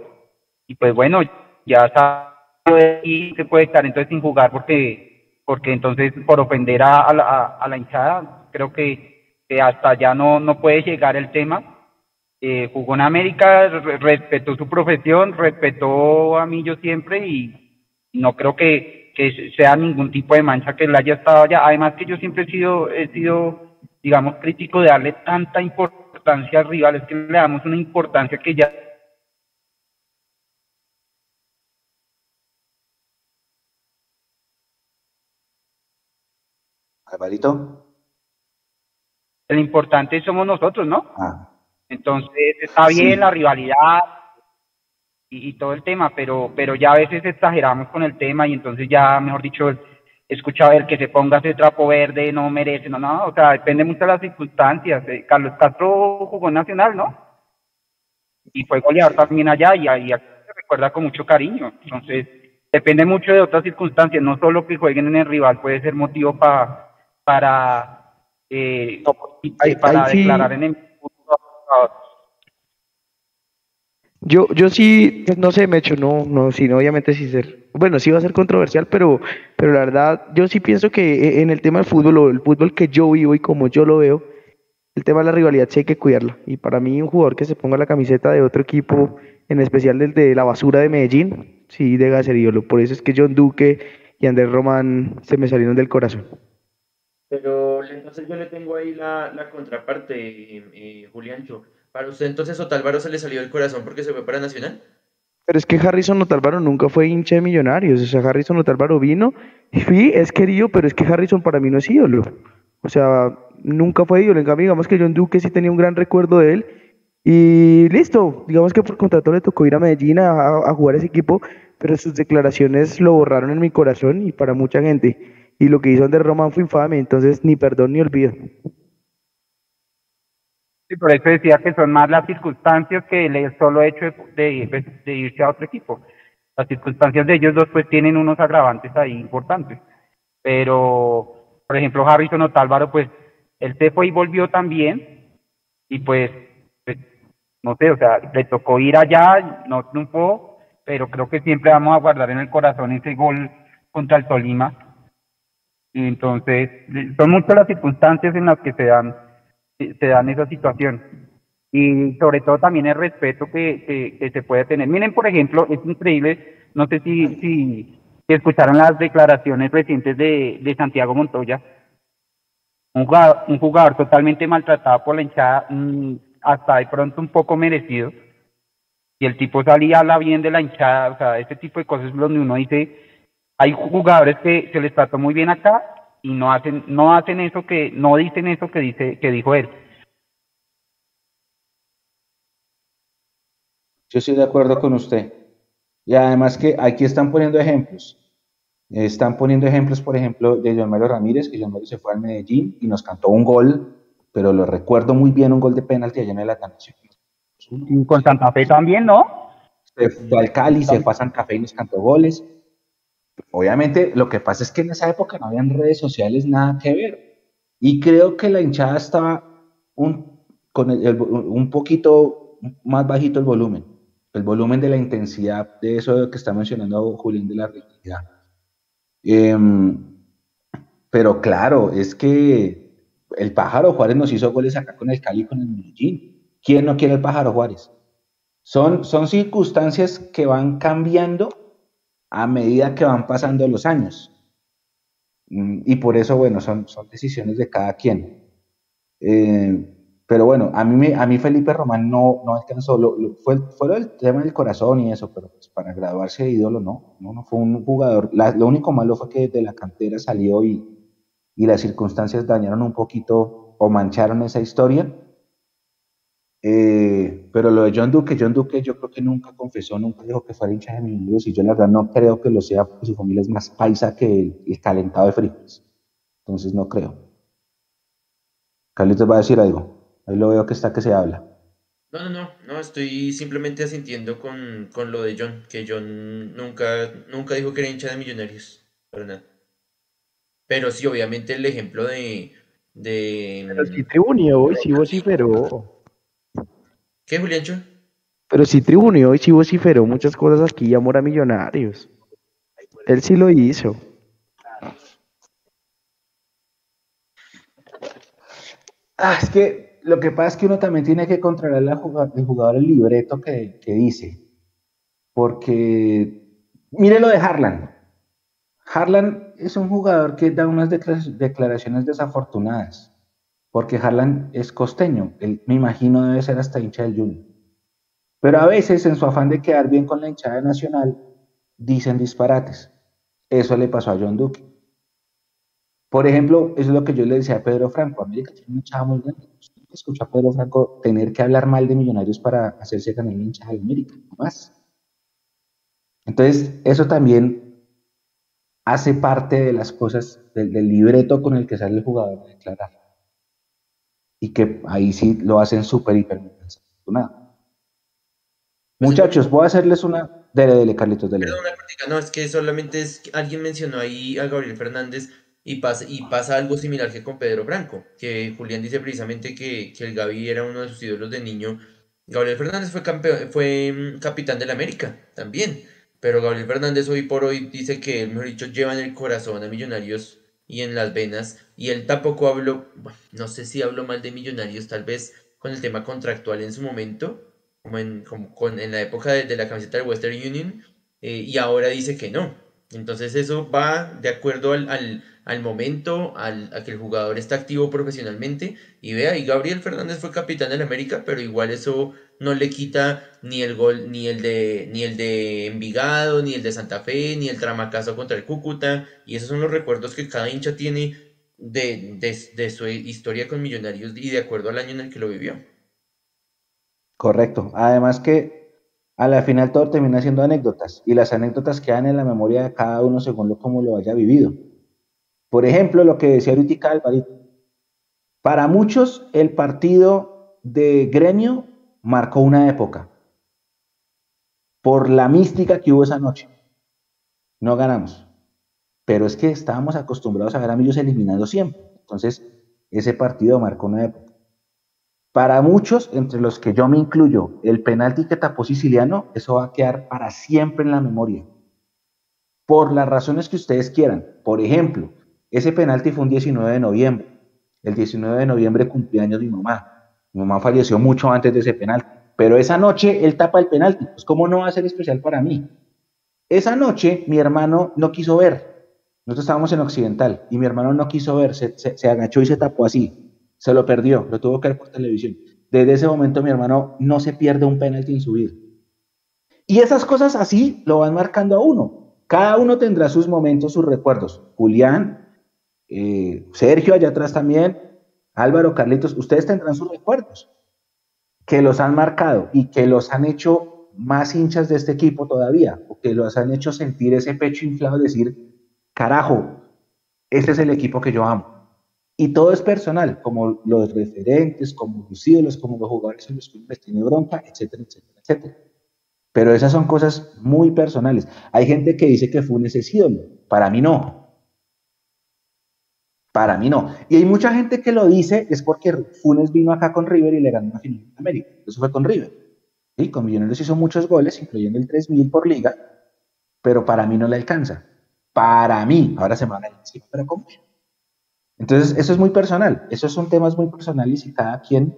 C: Y pues bueno, ya sabe y se puede estar entonces sin jugar porque, porque entonces por ofender a, la, a la hinchada, creo que, que, hasta ya no, no puede llegar el tema. Eh, jugó en América, respetó su profesión, respetó a mí yo siempre y no creo que, que sea ningún tipo de mancha que él haya estado allá. Además que yo siempre he sido, he sido, digamos, crítico de darle tanta importancia al rival, es que le damos una importancia que ya
A: Alvarito.
C: El importante somos nosotros, ¿no? Ah. Entonces está bien la rivalidad, y, todo el tema, pero, pero ya a veces exageramos con el tema y entonces ya, mejor dicho, escucha el que se ponga ese trapo verde no merece, no, no, o sea, depende mucho de las circunstancias. Eh, Carlos Castro jugó en Nacional, ¿no? Y fue goleador también allá y ahí se recuerda con mucho cariño. Entonces, depende mucho de otras circunstancias, no solo que jueguen en el rival puede ser motivo pa, para, eh, para declarar en el
D: Yo, yo sí, pues, no sé, me hecho, no, no, sí, obviamente sí ser, bueno, sí va a ser controversial, pero, pero la verdad, yo sí pienso que e, en el tema del fútbol, el fútbol que yo vivo y como yo lo veo, el tema de la rivalidad sí hay que cuidarla. Y para mí, un jugador que se ponga la camiseta de otro equipo, en especial del de la basura de Medellín, sí debe ser ídolo. Por eso es que John Duque y Andrés Román se me salieron del corazón.
B: Pero entonces yo le tengo ahí la, la contraparte, eh, eh Juliancho. ¿Para usted entonces Otálvaro se le salió del corazón porque se fue para Nacional?
D: Pero es que Harrison Otálvaro nunca fue hincha de Millonarios. O sea, Harrison Otálvaro vino, sí, es querido, pero es que Harrison para mí no es ídolo. O sea, nunca fue ídolo. En cambio, digamos que John Duque sí tenía un gran recuerdo de él. Y listo, digamos que por contrato le tocó ir a Medellín a, a jugar ese equipo, pero sus declaraciones lo borraron en mi corazón y para mucha gente. Y lo que hizo Ander Román fue infame, entonces ni perdón ni olvido.
C: Sí, por eso decía que son más las circunstancias que el solo hecho de, de, irse a otro equipo. Las circunstancias de ellos dos pues tienen unos agravantes ahí importantes. Pero, por ejemplo, Harrison Otálvaro, pues él se fue y volvió también. Y pues, pues, no sé, o sea, le tocó ir allá, no triunfó, pero creo que siempre vamos a guardar en el corazón ese gol contra el Tolima. Y entonces, son muchas las circunstancias en las que se dan se dan esa situación. Y sobre todo también el respeto que, se puede tener. Miren, por ejemplo, es increíble, no sé si, escucharon las declaraciones recientes de, Santiago Montoya, un jugador, totalmente maltratado por la hinchada, hasta de pronto un poco merecido, y el tipo salía habla bien de la hinchada, o sea, ese tipo de cosas donde uno dice, hay jugadores que se les trató muy bien acá y no hacen, no hacen eso que, no dicen eso que dice, que dijo él.
A: Yo estoy de acuerdo con usted. Y además que aquí están poniendo ejemplos. Están poniendo ejemplos, por ejemplo, de John Mario Ramírez, que John Mario se fue al Medellín y nos cantó un gol, pero lo recuerdo muy bien, un gol de penalti allá en el Atanasio.
C: Con Santa Fe también, ¿no?
A: Se fue al Cali, se fue a Santa Fe y nos cantó goles. Obviamente, lo que pasa es que en esa época no habían redes sociales nada que ver. Y creo que la hinchada estaba un, con un poquito más bajito el volumen. El volumen de la intensidad de eso que está mencionando Julián de la realidad. Em, pero claro, es que el pájaro Juárez nos hizo goles acá con el Cali con el Medellín. ¿Quién no quiere el pájaro Juárez? Son, son circunstancias que van cambiando a medida que van pasando los años. Mm, y por eso, bueno, son, son decisiones de cada quien. Eh, pero bueno, a mí, a mí Felipe Román no, no alcanzó, lo, fue, fue el tema del corazón y eso, pero pues para graduarse de ídolo no, no, no fue un jugador. lo único malo fue que de la cantera salió y, y las circunstancias dañaron un poquito o mancharon esa historia. Eh, pero lo de John Duque, John Duque yo creo que nunca confesó, nunca dijo que fuera hincha de Millonarios y yo la verdad no creo que lo sea porque su familia es más paisa que el, calentado de frijoles. Entonces no creo. Carlitos va a decir algo. Ahí lo veo que está que se habla.
B: No, no, no, no, estoy simplemente asintiendo con, con lo de John, que John nunca, nunca dijo que era hincha de Millonarios, para nada. Pero sí, obviamente el ejemplo de... de
D: Pero sí tribunió hoy, sí vociferó.
B: ¿Qué, Juliancho?
D: Pero sí tribunió y sí vociferó muchas cosas aquí, amor a Millonarios. Él sí lo hizo.
A: Ah, es que lo que pasa es que uno también tiene que controlar el jugador, el libreto que, que dice. Porque, mire lo de Harlan. Harlan es un jugador que da unas declaraciones desafortunadas, porque Harlan es costeño, él, me imagino debe ser hasta hincha del Junior. Pero a veces, en su afán de quedar bien con la hinchada nacional, dicen disparates. Eso le pasó a John Duque. Por ejemplo, eso es lo que yo le decía a Pedro Franco. América tiene una hinchada muy grande. Escucha a Pedro Franco tener que hablar mal de millonarios para hacerse ganar la hinchada de América, más. Entonces, eso también hace parte de las cosas del, libreto con el que sale el jugador a declarar. Y que ahí sí lo hacen súper, hiper nada. Muchachos, voy a hacerles una. Dele, dele, Carlitos, dele.
B: Perdón, no, es que solamente es alguien mencionó ahí a Gabriel Fernández y pasa, y pasa algo similar que con Pedro Franco, que Julián dice precisamente que, que el Gaby era uno de sus ídolos de niño. Gabriel Fernández fue, campeón, fue mm, capitán del América también. Pero Gabriel Fernández hoy por hoy dice que mejor dicho, lleva en el corazón a Millonarios y en las venas. Y él tampoco habló, no sé si habló mal de Millonarios, tal vez con el tema contractual en su momento, como en, con, en la época de, la camiseta del Western Union, eh, y ahora dice que no. Entonces eso va de acuerdo al, al momento, al, a que el jugador está activo profesionalmente. Y vea, y Gabriel Fernández fue capitán del América, pero igual eso no le quita ni el gol, ni el de, ni el de Envigado, ni el de Santa Fe, ni el tramacazo contra el Cúcuta. Y esos son los recuerdos que cada hincha tiene de, de su historia con Millonarios y de acuerdo al año en el que lo vivió.
A: Correcto. Además que a la final todo termina siendo anécdotas y las anécdotas quedan en la memoria de cada uno según lo como lo haya vivido. Por ejemplo, lo que decía ahorita Alvarito. Para muchos, el partido de gremio marcó una época por la mística que hubo esa noche. No ganamos. Pero es que estábamos acostumbrados a ver a Millos eliminando siempre. Entonces, ese partido marcó una época. Para muchos, entre los que yo me incluyo, el penalti que tapó Siciliano, eso va a quedar para siempre en la memoria. Por las razones que ustedes quieran. Por ejemplo, ese penalti fue un 19 de noviembre. El 19 de noviembre cumplía años mi mamá. Mi mamá falleció mucho antes de ese penal. Pero esa noche él tapa el penalti. Pues, ¿cómo no va a ser especial para mí? Esa noche mi hermano no quiso ver. Nosotros estábamos en Occidental y mi hermano no quiso ver. Se, se agachó y se tapó así. Se lo perdió. Lo tuvo que ver por televisión. Desde ese momento mi hermano no se pierde un penalti en su vida. Y esas cosas así lo van marcando a uno. Cada uno tendrá sus momentos, sus recuerdos. Julián, eh, Sergio allá atrás también, Álvaro, Carlitos, ustedes tendrán sus recuerdos que los han marcado y que los han hecho más hinchas de este equipo todavía, o que los han hecho sentir ese pecho inflado, decir, carajo, este es el equipo que yo amo. Y todo es personal, como los referentes, como los ídolos, como los jugadores en los que tiene bronca, etcétera, etcétera, etcétera. Pero esas son cosas muy personales. Hay gente que dice que Funes es ídolo. Para mí no. Para mí no. Y hay mucha gente que lo dice es porque Funes vino acá con River y le ganó una final en América. Eso fue con River. Con Millonarios hizo muchos goles, incluyendo el 3000 por liga, pero para mí no le alcanza. Para mí. Ahora se me van a decir, pero ¿cómo? Entonces, eso es muy personal, esos son temas muy personales y cada quien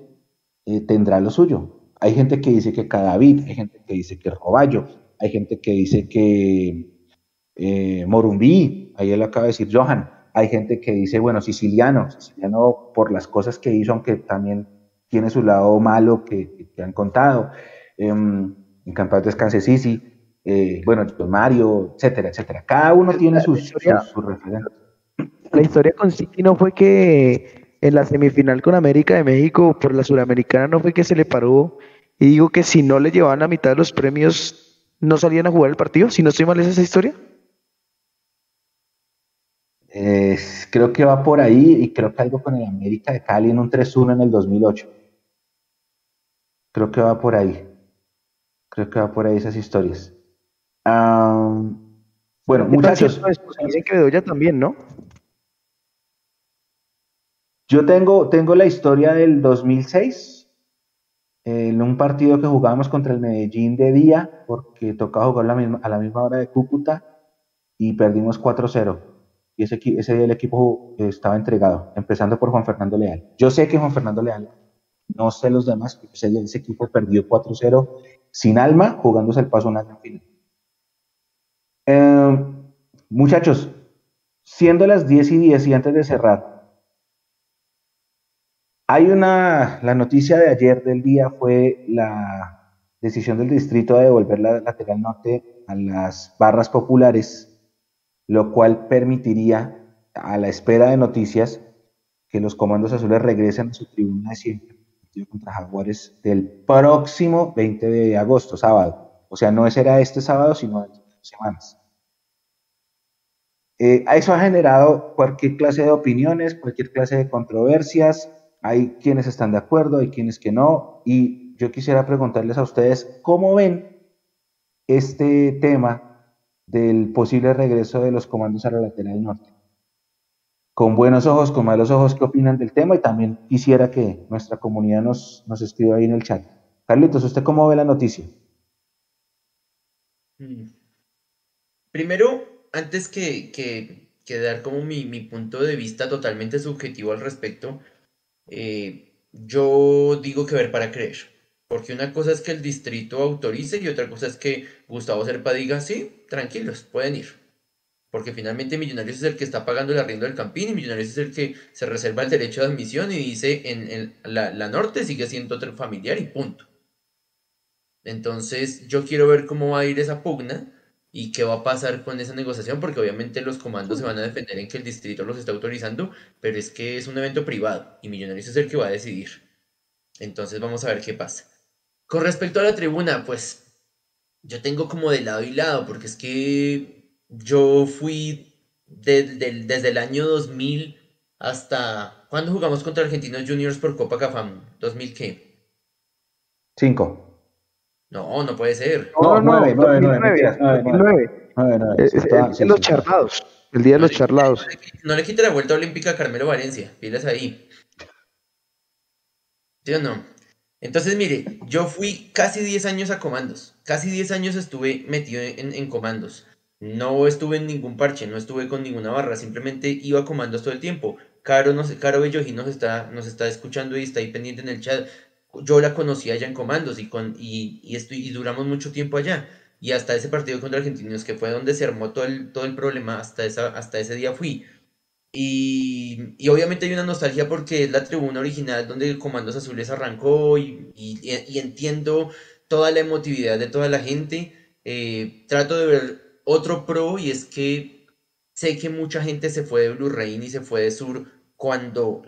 A: eh, tendrá lo suyo. Hay gente que dice que Cadavid, hay gente que dice que Roballo, hay gente que dice que eh, Morumbí, ahí él acaba de decir Johan, hay gente que dice, bueno, siciliano, siciliano por las cosas que hizo, aunque también tiene su lado malo que, han contado. en Campeonato Descanse Sisi, eh, bueno, Mario, etcétera, etcétera. Cada uno tiene sus, sus, sus referentes
D: la historia con City no fue que en la semifinal con América de México por la Suramericana no fue que se le paró y digo que si no le llevaban la mitad de los premios no salían a jugar el partido, si no estoy mal es esa historia.
A: Creo que va por ahí y creo que algo con el América de Cali en un 3-1 en el 2008. Creo que va por ahí. Creo que va por ahí esas historias. bueno, muchachos.
D: Dicen que Bedoya también, ¿no?
A: Yo tengo, tengo la historia del 2006, en un partido que jugábamos contra el Medellín de día, porque tocaba jugar la misma, a la misma hora de Cúcuta y perdimos 4-0. Y ese, día el equipo estaba entregado, empezando por Juan Fernando Leal. Yo sé que Juan Fernando Leal, no sé los demás, ese equipo perdió 4-0 sin alma, jugándose el paso a una gran final. Em, muchachos, siendo las 10 y 10 y antes de cerrar, hay una, la noticia de ayer del día fue la decisión del distrito de devolver la lateral norte a las barras populares, lo cual permitiría, a la espera de noticias, que los comandos azules regresen a su tribuna de siempre contra Jaguares del próximo 20 de agosto, sábado. O sea, no será este sábado, sino dos semanas. Eh, eso ha generado cualquier clase de opiniones, cualquier clase de controversias, hay quienes están de acuerdo, hay quienes que no, y yo quisiera preguntarles a ustedes cómo ven este tema del posible regreso de los comandos a la lateral norte. Con buenos ojos, con malos ojos, ¿qué opinan del tema? Y también quisiera que nuestra comunidad nos, nos escriba ahí en el chat. Carlitos, ¿usted cómo ve la noticia?
B: Mm. Primero, antes que, que, dar como mi, mi punto de vista totalmente subjetivo al respecto, eh, yo digo que ver para creer. Porque una cosa es que el distrito autorice y otra cosa es que Gustavo Serpa diga, sí, tranquilos, pueden ir. Porque finalmente Millonarios es el que está pagando el arriendo del Campín y Millonarios es el que se reserva el derecho de admisión y dice en, la, la, norte sigue siendo otro familiar y punto. Entonces yo quiero ver cómo va a ir esa pugna y qué va a pasar con esa negociación, porque obviamente los comandos se van a defender en que el distrito los está autorizando, pero es que es un evento privado y Millonarios es el que va a decidir. Entonces vamos a ver qué pasa. Con respecto a la tribuna, pues yo tengo como de lado y lado, porque es que yo fui desde el año 2000 hasta... ¿Cuándo jugamos contra Argentinos Juniors por Copa Cafam? ¿2000 qué?
A: Cinco.
B: No, no puede ser.
D: No, no, nueve, nueve, nueve, nueve. los charlados. El día de los charlados.
B: No le quite la vuelta olímpica a Carmelo Valencia. Pilas ahí. ¿Sí o no? Entonces, mire, yo fui casi 10 años a comandos. Casi 10 años estuve metido en, comandos. No estuve en ningún parche, no estuve con ninguna barra, simplemente iba a comandos todo el tiempo. Caro, no sé, Caro Bellojí nos está, nos está escuchando y está ahí pendiente en el chat. Yo la conocí allá en Comandos y, con, y, y, estoy, y duramos mucho tiempo allá. Y hasta ese partido contra Argentinos, que fue donde se armó todo el, todo el problema, hasta, esa, hasta ese día fui. Y, obviamente hay una nostalgia porque es la tribuna original donde Comandos Azules arrancó y, entiendo toda la emotividad de toda la gente. Eh, trato de ver otro pro y es que sé que mucha gente se fue de Blu-ray y se fue de Sur cuando,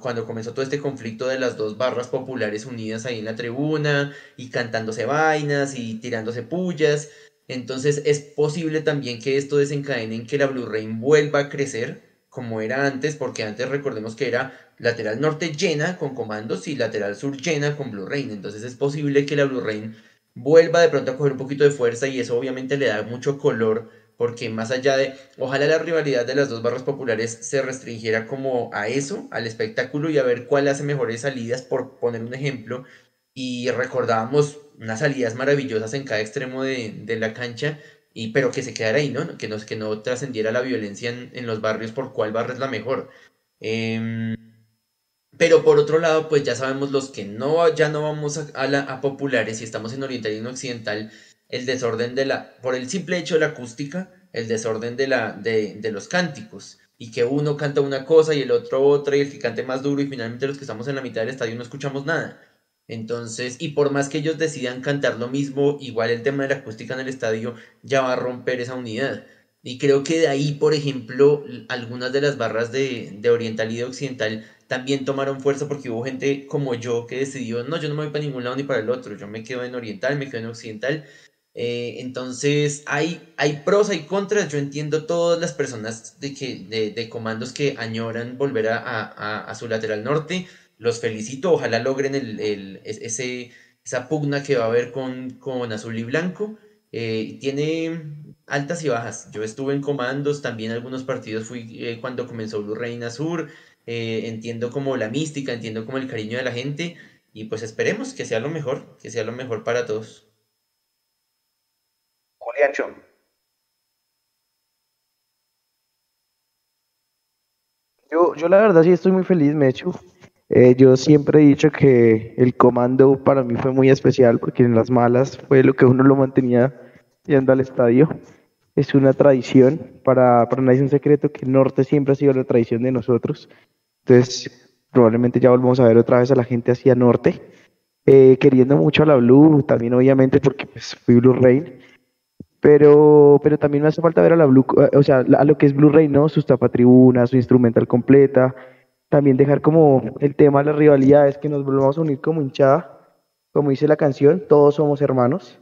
B: cuando comenzó todo este conflicto de las dos barras populares unidas ahí en la tribuna y cantándose vainas y tirándose pullas. Entonces es posible también que esto desencadene en que la Blu-ray vuelva a crecer como era antes, porque antes recordemos que era lateral norte llena con comandos y lateral sur llena con Blu-ray. Entonces es posible que la Blu-ray vuelva de pronto a coger un poquito de fuerza y eso obviamente le da mucho color porque más allá de, ojalá la rivalidad de las dos barras populares se restringiera como a eso, al espectáculo y a ver cuál hace mejores salidas, por poner un ejemplo, y recordábamos unas salidas maravillosas en cada extremo de, de la cancha y, pero que se quedara ahí, ¿no? Que no, que no trascendiera la violencia en, los barrios por cuál barrio es la mejor. Em, pero por otro lado, pues ya sabemos los que no, ya no vamos a, la, a populares y estamos en oriental y en occidental, el desorden de la, por el simple hecho de la acústica, el desorden de, la, de, de los cánticos y que uno canta una cosa y el otro otra y el que cante más duro y finalmente los que estamos en la mitad del estadio no escuchamos nada. Entonces, y por más que ellos decidan cantar lo mismo, igual el tema de la acústica en el estadio ya va a romper esa unidad. Y creo que de ahí, por ejemplo, algunas de las barras de, Oriental y de Occidental también tomaron fuerza porque hubo gente como yo que decidió, no, yo no me voy para ningún lado ni para el otro, yo me quedo en Oriental, me quedo en Occidental. Eh, entonces, hay, hay pros, hay contras, yo entiendo todas las personas de, que, de, comandos que añoran volver a, a su lateral norte los felicito, ojalá logren el, ese, esa pugna que va a haber con, con azul y blanco. Eh, tiene altas y bajas. Yo estuve en comandos, también algunos partidos fui eh, cuando comenzó Blue Reina Sur. Eh, entiendo como la mística, entiendo como el cariño de la gente y pues esperemos que sea lo mejor, que sea lo mejor para todos.
A: Julián
D: Yo, yo la verdad sí estoy muy feliz, Mechu. Eh, yo siempre he dicho que el comando para mí fue muy especial porque en las malas fue lo que uno lo mantenía yendo al estadio. Es una tradición, para, para nadie un secreto que norte siempre ha sido la tradición de nosotros. Entonces, probablemente ya volvamos a ver otra vez a la gente hacia norte, eh, queriendo mucho a la Blue, también obviamente porque pues, fui Blue Rain. Pero, pero también me hace falta ver a la Blue, o sea, a lo que es Blue Rain, ¿no? Sus tapatribunas, su instrumental completa, también dejar como el tema de las rivalidades, que nos volvamos a unir como hinchada, como dice la canción, todos somos hermanos,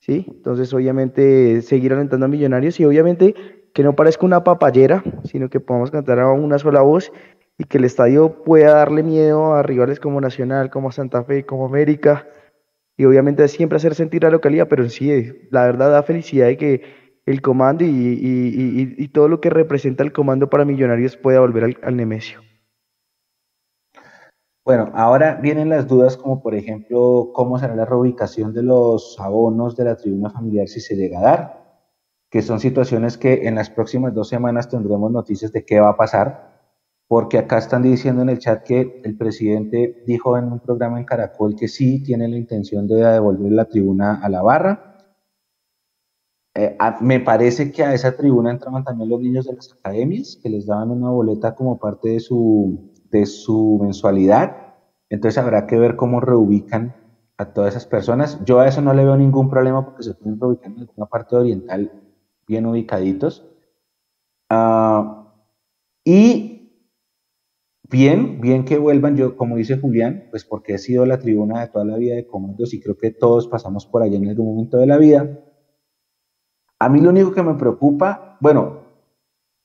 D: ¿sí? Entonces, obviamente, seguir alentando a Millonarios y obviamente que no parezca una papayera, sino que podamos cantar a una sola voz y que el estadio pueda darle miedo a rivales como Nacional, como Santa Fe, como América, y obviamente siempre hacer sentir a la localidad, pero sí, la verdad da felicidad de que el comando y, todo lo que representa el comando para Millonarios pueda volver al, al Nemesio.
A: Bueno, ahora vienen las dudas como por ejemplo cómo será la reubicación de los abonos de la tribuna familiar si se llega a dar, que son situaciones que en las próximas dos semanas tendremos noticias de qué va a pasar, porque acá están diciendo en el chat que el presidente dijo en un programa en Caracol que sí tiene la intención de devolver la tribuna a la barra. Eh, me parece que a esa tribuna entraban también los niños de las academias, que les daban una boleta como parte de su de su mensualidad. Entonces habrá que ver cómo reubican a todas esas personas. Yo a eso no le veo ningún problema porque se pueden reubicar en alguna parte oriental bien ubicaditos. Ah, y bien, bien que vuelvan, yo como dice Julián, pues porque he sido la tribuna de toda la vida de comandos y creo que todos pasamos por allá en algún momento de la vida. A mí lo único que me preocupa, bueno,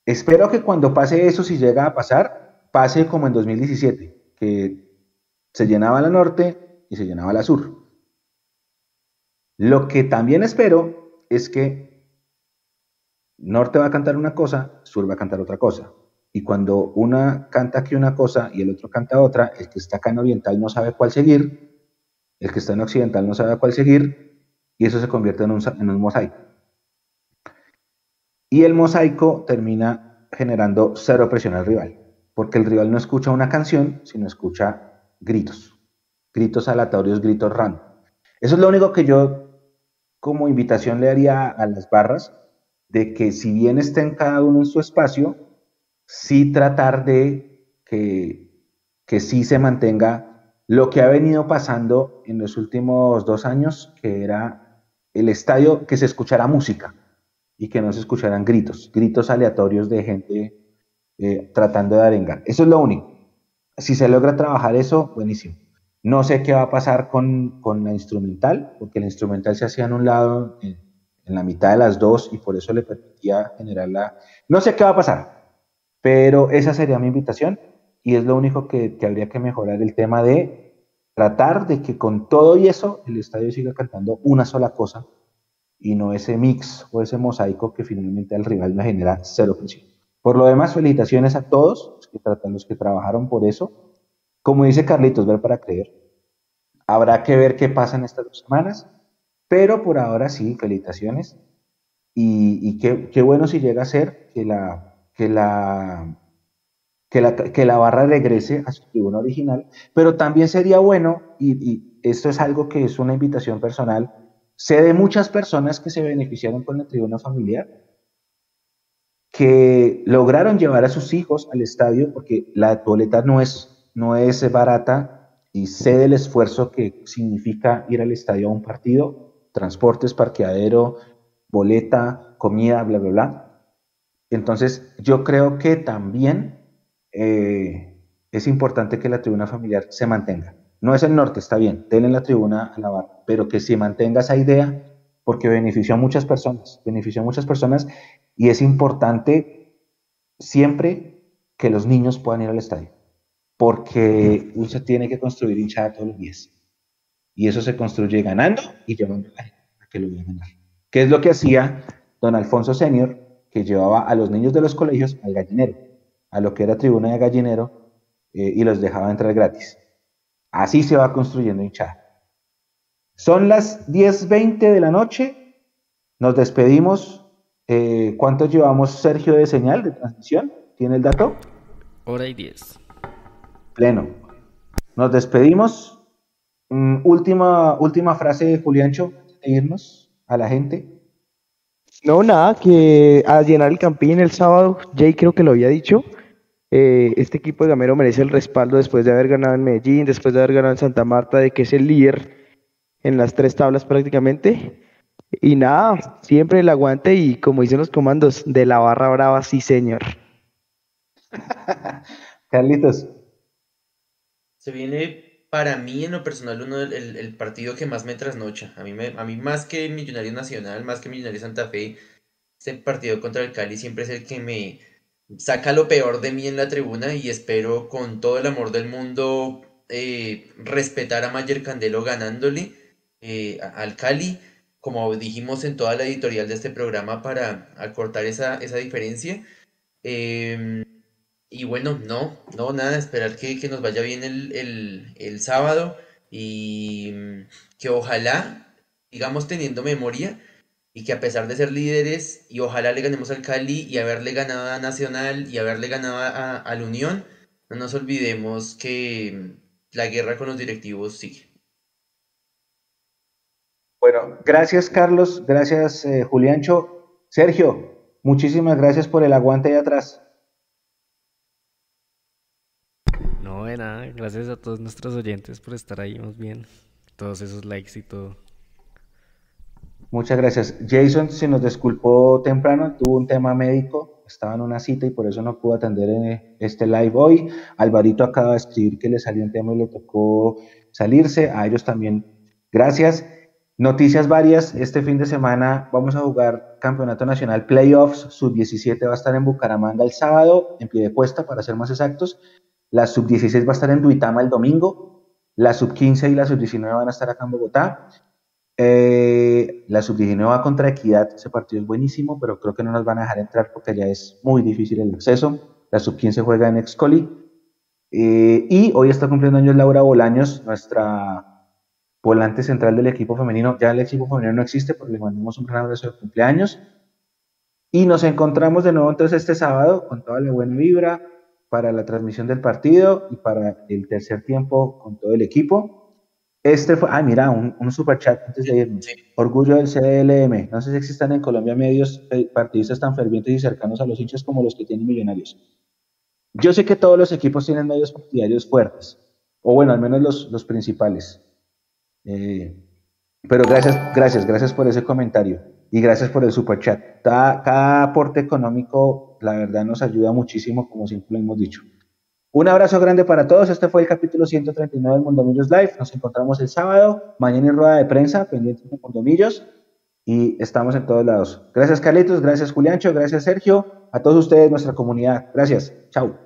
A: espero que cuando pase eso, si llega a pasar, pase como en 2017, que se llenaba la norte y se llenaba la sur. Lo que también espero es que norte va a cantar una cosa, sur va a cantar otra cosa. Y cuando una canta aquí una cosa y el otro canta otra, el que está acá en oriental no sabe cuál seguir, el que está en occidental no sabe cuál seguir, y eso se convierte en un, en un mosaico. Y el mosaico termina generando cero presión al rival. Porque el rival no escucha una canción, sino escucha gritos, gritos aleatorios, gritos random. Eso es lo único que yo como invitación le haría a las barras, de que si bien estén cada uno en su espacio, sí tratar de que, que sí se mantenga lo que ha venido pasando en los últimos dos años, que era el estadio, que se escuchara música y que no se escucharan gritos, gritos aleatorios de gente eh, tratando de arengar. Eso es lo único. Si se logra trabajar eso, buenísimo. No sé qué va a pasar con, la instrumental, porque la instrumental se hacía en un lado, en, la mitad de las dos, y por eso le permitía generarla. No sé qué va a pasar, pero esa sería mi invitación, y es lo único que, que habría que mejorar el tema de tratar de que con todo y eso el estadio siga cantando una sola cosa y no ese mix o ese mosaico que finalmente al rival me genera cero presión. Por lo demás, felicitaciones a todos los que, los que trabajaron por eso. Como dice Carlitos, ver para creer. Habrá que ver qué pasa en estas dos semanas, pero por ahora sí, felicitaciones. Y, qué, bueno si llega a ser que la, que la, que la, que la barra regrese a su tribuna original, pero también sería bueno, y esto es algo que es una invitación personal, Sé de muchas personas que se beneficiaron con la tribuna familiar, que lograron llevar a sus hijos al estadio, porque la boleta no es, no es barata, y sé del esfuerzo que significa ir al estadio a un partido, transportes, parqueadero, boleta, comida, bla, bla, bla. Entonces, yo creo que también eh, es importante que la tribuna familiar se mantenga. No es el norte, está bien, denle la tribuna a la barra, pero que se mantenga esa idea porque benefició a muchas personas, benefició a muchas personas y es importante siempre que los niños puedan ir al estadio, porque usted tiene que construir hinchada todos los días. Y eso se construye ganando y llevando a a que lo vean ganar. ¿Qué es lo que hacía don Alfonso Senior, que llevaba a los niños de los colegios al gallinero, a lo que era tribuna de gallinero, eh, y los dejaba entrar gratis? Así se va construyendo hinchada. Son las 10.20 de la noche. Nos despedimos. Eh, ¿Cuánto llevamos, Sergio, de señal de transmisión? ¿Tiene el dato?
E: Hora y 10.
A: Pleno. Nos despedimos. Mm, última, última frase de Juliancho, de irnos a la gente.
D: No, nada, que a llenar el campín el sábado, Jay creo que lo había dicho. Eh, este equipo de Gamero merece el respaldo después de haber ganado en Medellín, después de haber ganado en Santa Marta, de que es el líder en las tres tablas prácticamente. Y nada, siempre el aguante y como dicen los comandos, de la barra brava, sí señor.
A: Carlitos.
B: Se viene para mí en lo personal uno el, partido que más me trasnocha. A mí, a mí más que Millonario Nacional, más que Millonario Santa Fe, este partido contra el Cali siempre es el que me, saca lo peor de mí en la tribuna y espero con todo el amor del mundo eh, respetar a Mayer Candelo ganándole eh, al Cali, como dijimos en toda la editorial de este programa para acortar esa, esa diferencia. Em, y bueno, no, no, nada, esperar que, nos vaya bien el, el sábado y que ojalá, digamos teniendo memoria, y que a pesar de ser líderes y ojalá le ganemos al Cali y haberle ganado a Nacional y haberle ganado a, la Unión, no nos olvidemos que la guerra con los directivos sigue.
A: Bueno, gracias Carlos, gracias eh, Juliancho. Sergio, muchísimas gracias por el aguante ahí atrás.
E: No, de nada, gracias a todos nuestros oyentes por estar ahí más bien, todos esos likes y todo.
A: Muchas gracias. Jason se nos disculpó temprano, tuvo un tema médico, estaba en una cita y por eso no pudo atender en este live hoy. Alvarito acaba de escribir que le salió un tema y le tocó salirse. A ellos también, gracias. Noticias varias. Este fin de semana vamos a jugar Campeonato Nacional Playoffs. Sub-17 va a estar en Bucaramanga el sábado, en pie de cuesta para ser más exactos. La Sub-16 va a estar en Duitama el domingo. La Sub-15 y la Sub-19 van a estar acá en Bogotá. Eh, la sub-19 va contra Equidad, ese partido es buenísimo, pero creo que no nos van a dejar entrar porque ya es muy difícil el acceso. La sub-15 juega en Excoli. Eh, y hoy está cumpliendo años Laura Bolaños, nuestra volante central del equipo femenino. Ya el equipo femenino no existe, porque le mandamos un gran abrazo de cumpleaños. Y nos encontramos de nuevo entonces este sábado con toda la buena vibra para la transmisión del partido y para el tercer tiempo con todo el equipo. Este fue, ah, mira, un, un super chat antes de irnos. Orgullo del CDLM. No sé si existan en Colombia medios partidistas tan fervientes y cercanos a los hinchas como los que tienen Millonarios. Yo sé que todos los equipos tienen medios partidarios fuertes, o bueno, al menos los, los principales. Eh, pero gracias, gracias, gracias por ese comentario y gracias por el super chat. Cada, aporte económico, la verdad, nos ayuda muchísimo, como siempre lo hemos dicho. Un abrazo grande para todos. Este fue el capítulo 139 del Mundomillos Live. Nos encontramos el sábado, mañana en rueda de prensa, pendientes de Mundomillos. Y estamos en todos lados. Gracias, Carlitos. Gracias, Juliancho. Gracias, Sergio. A todos ustedes, nuestra comunidad. Gracias. Chao.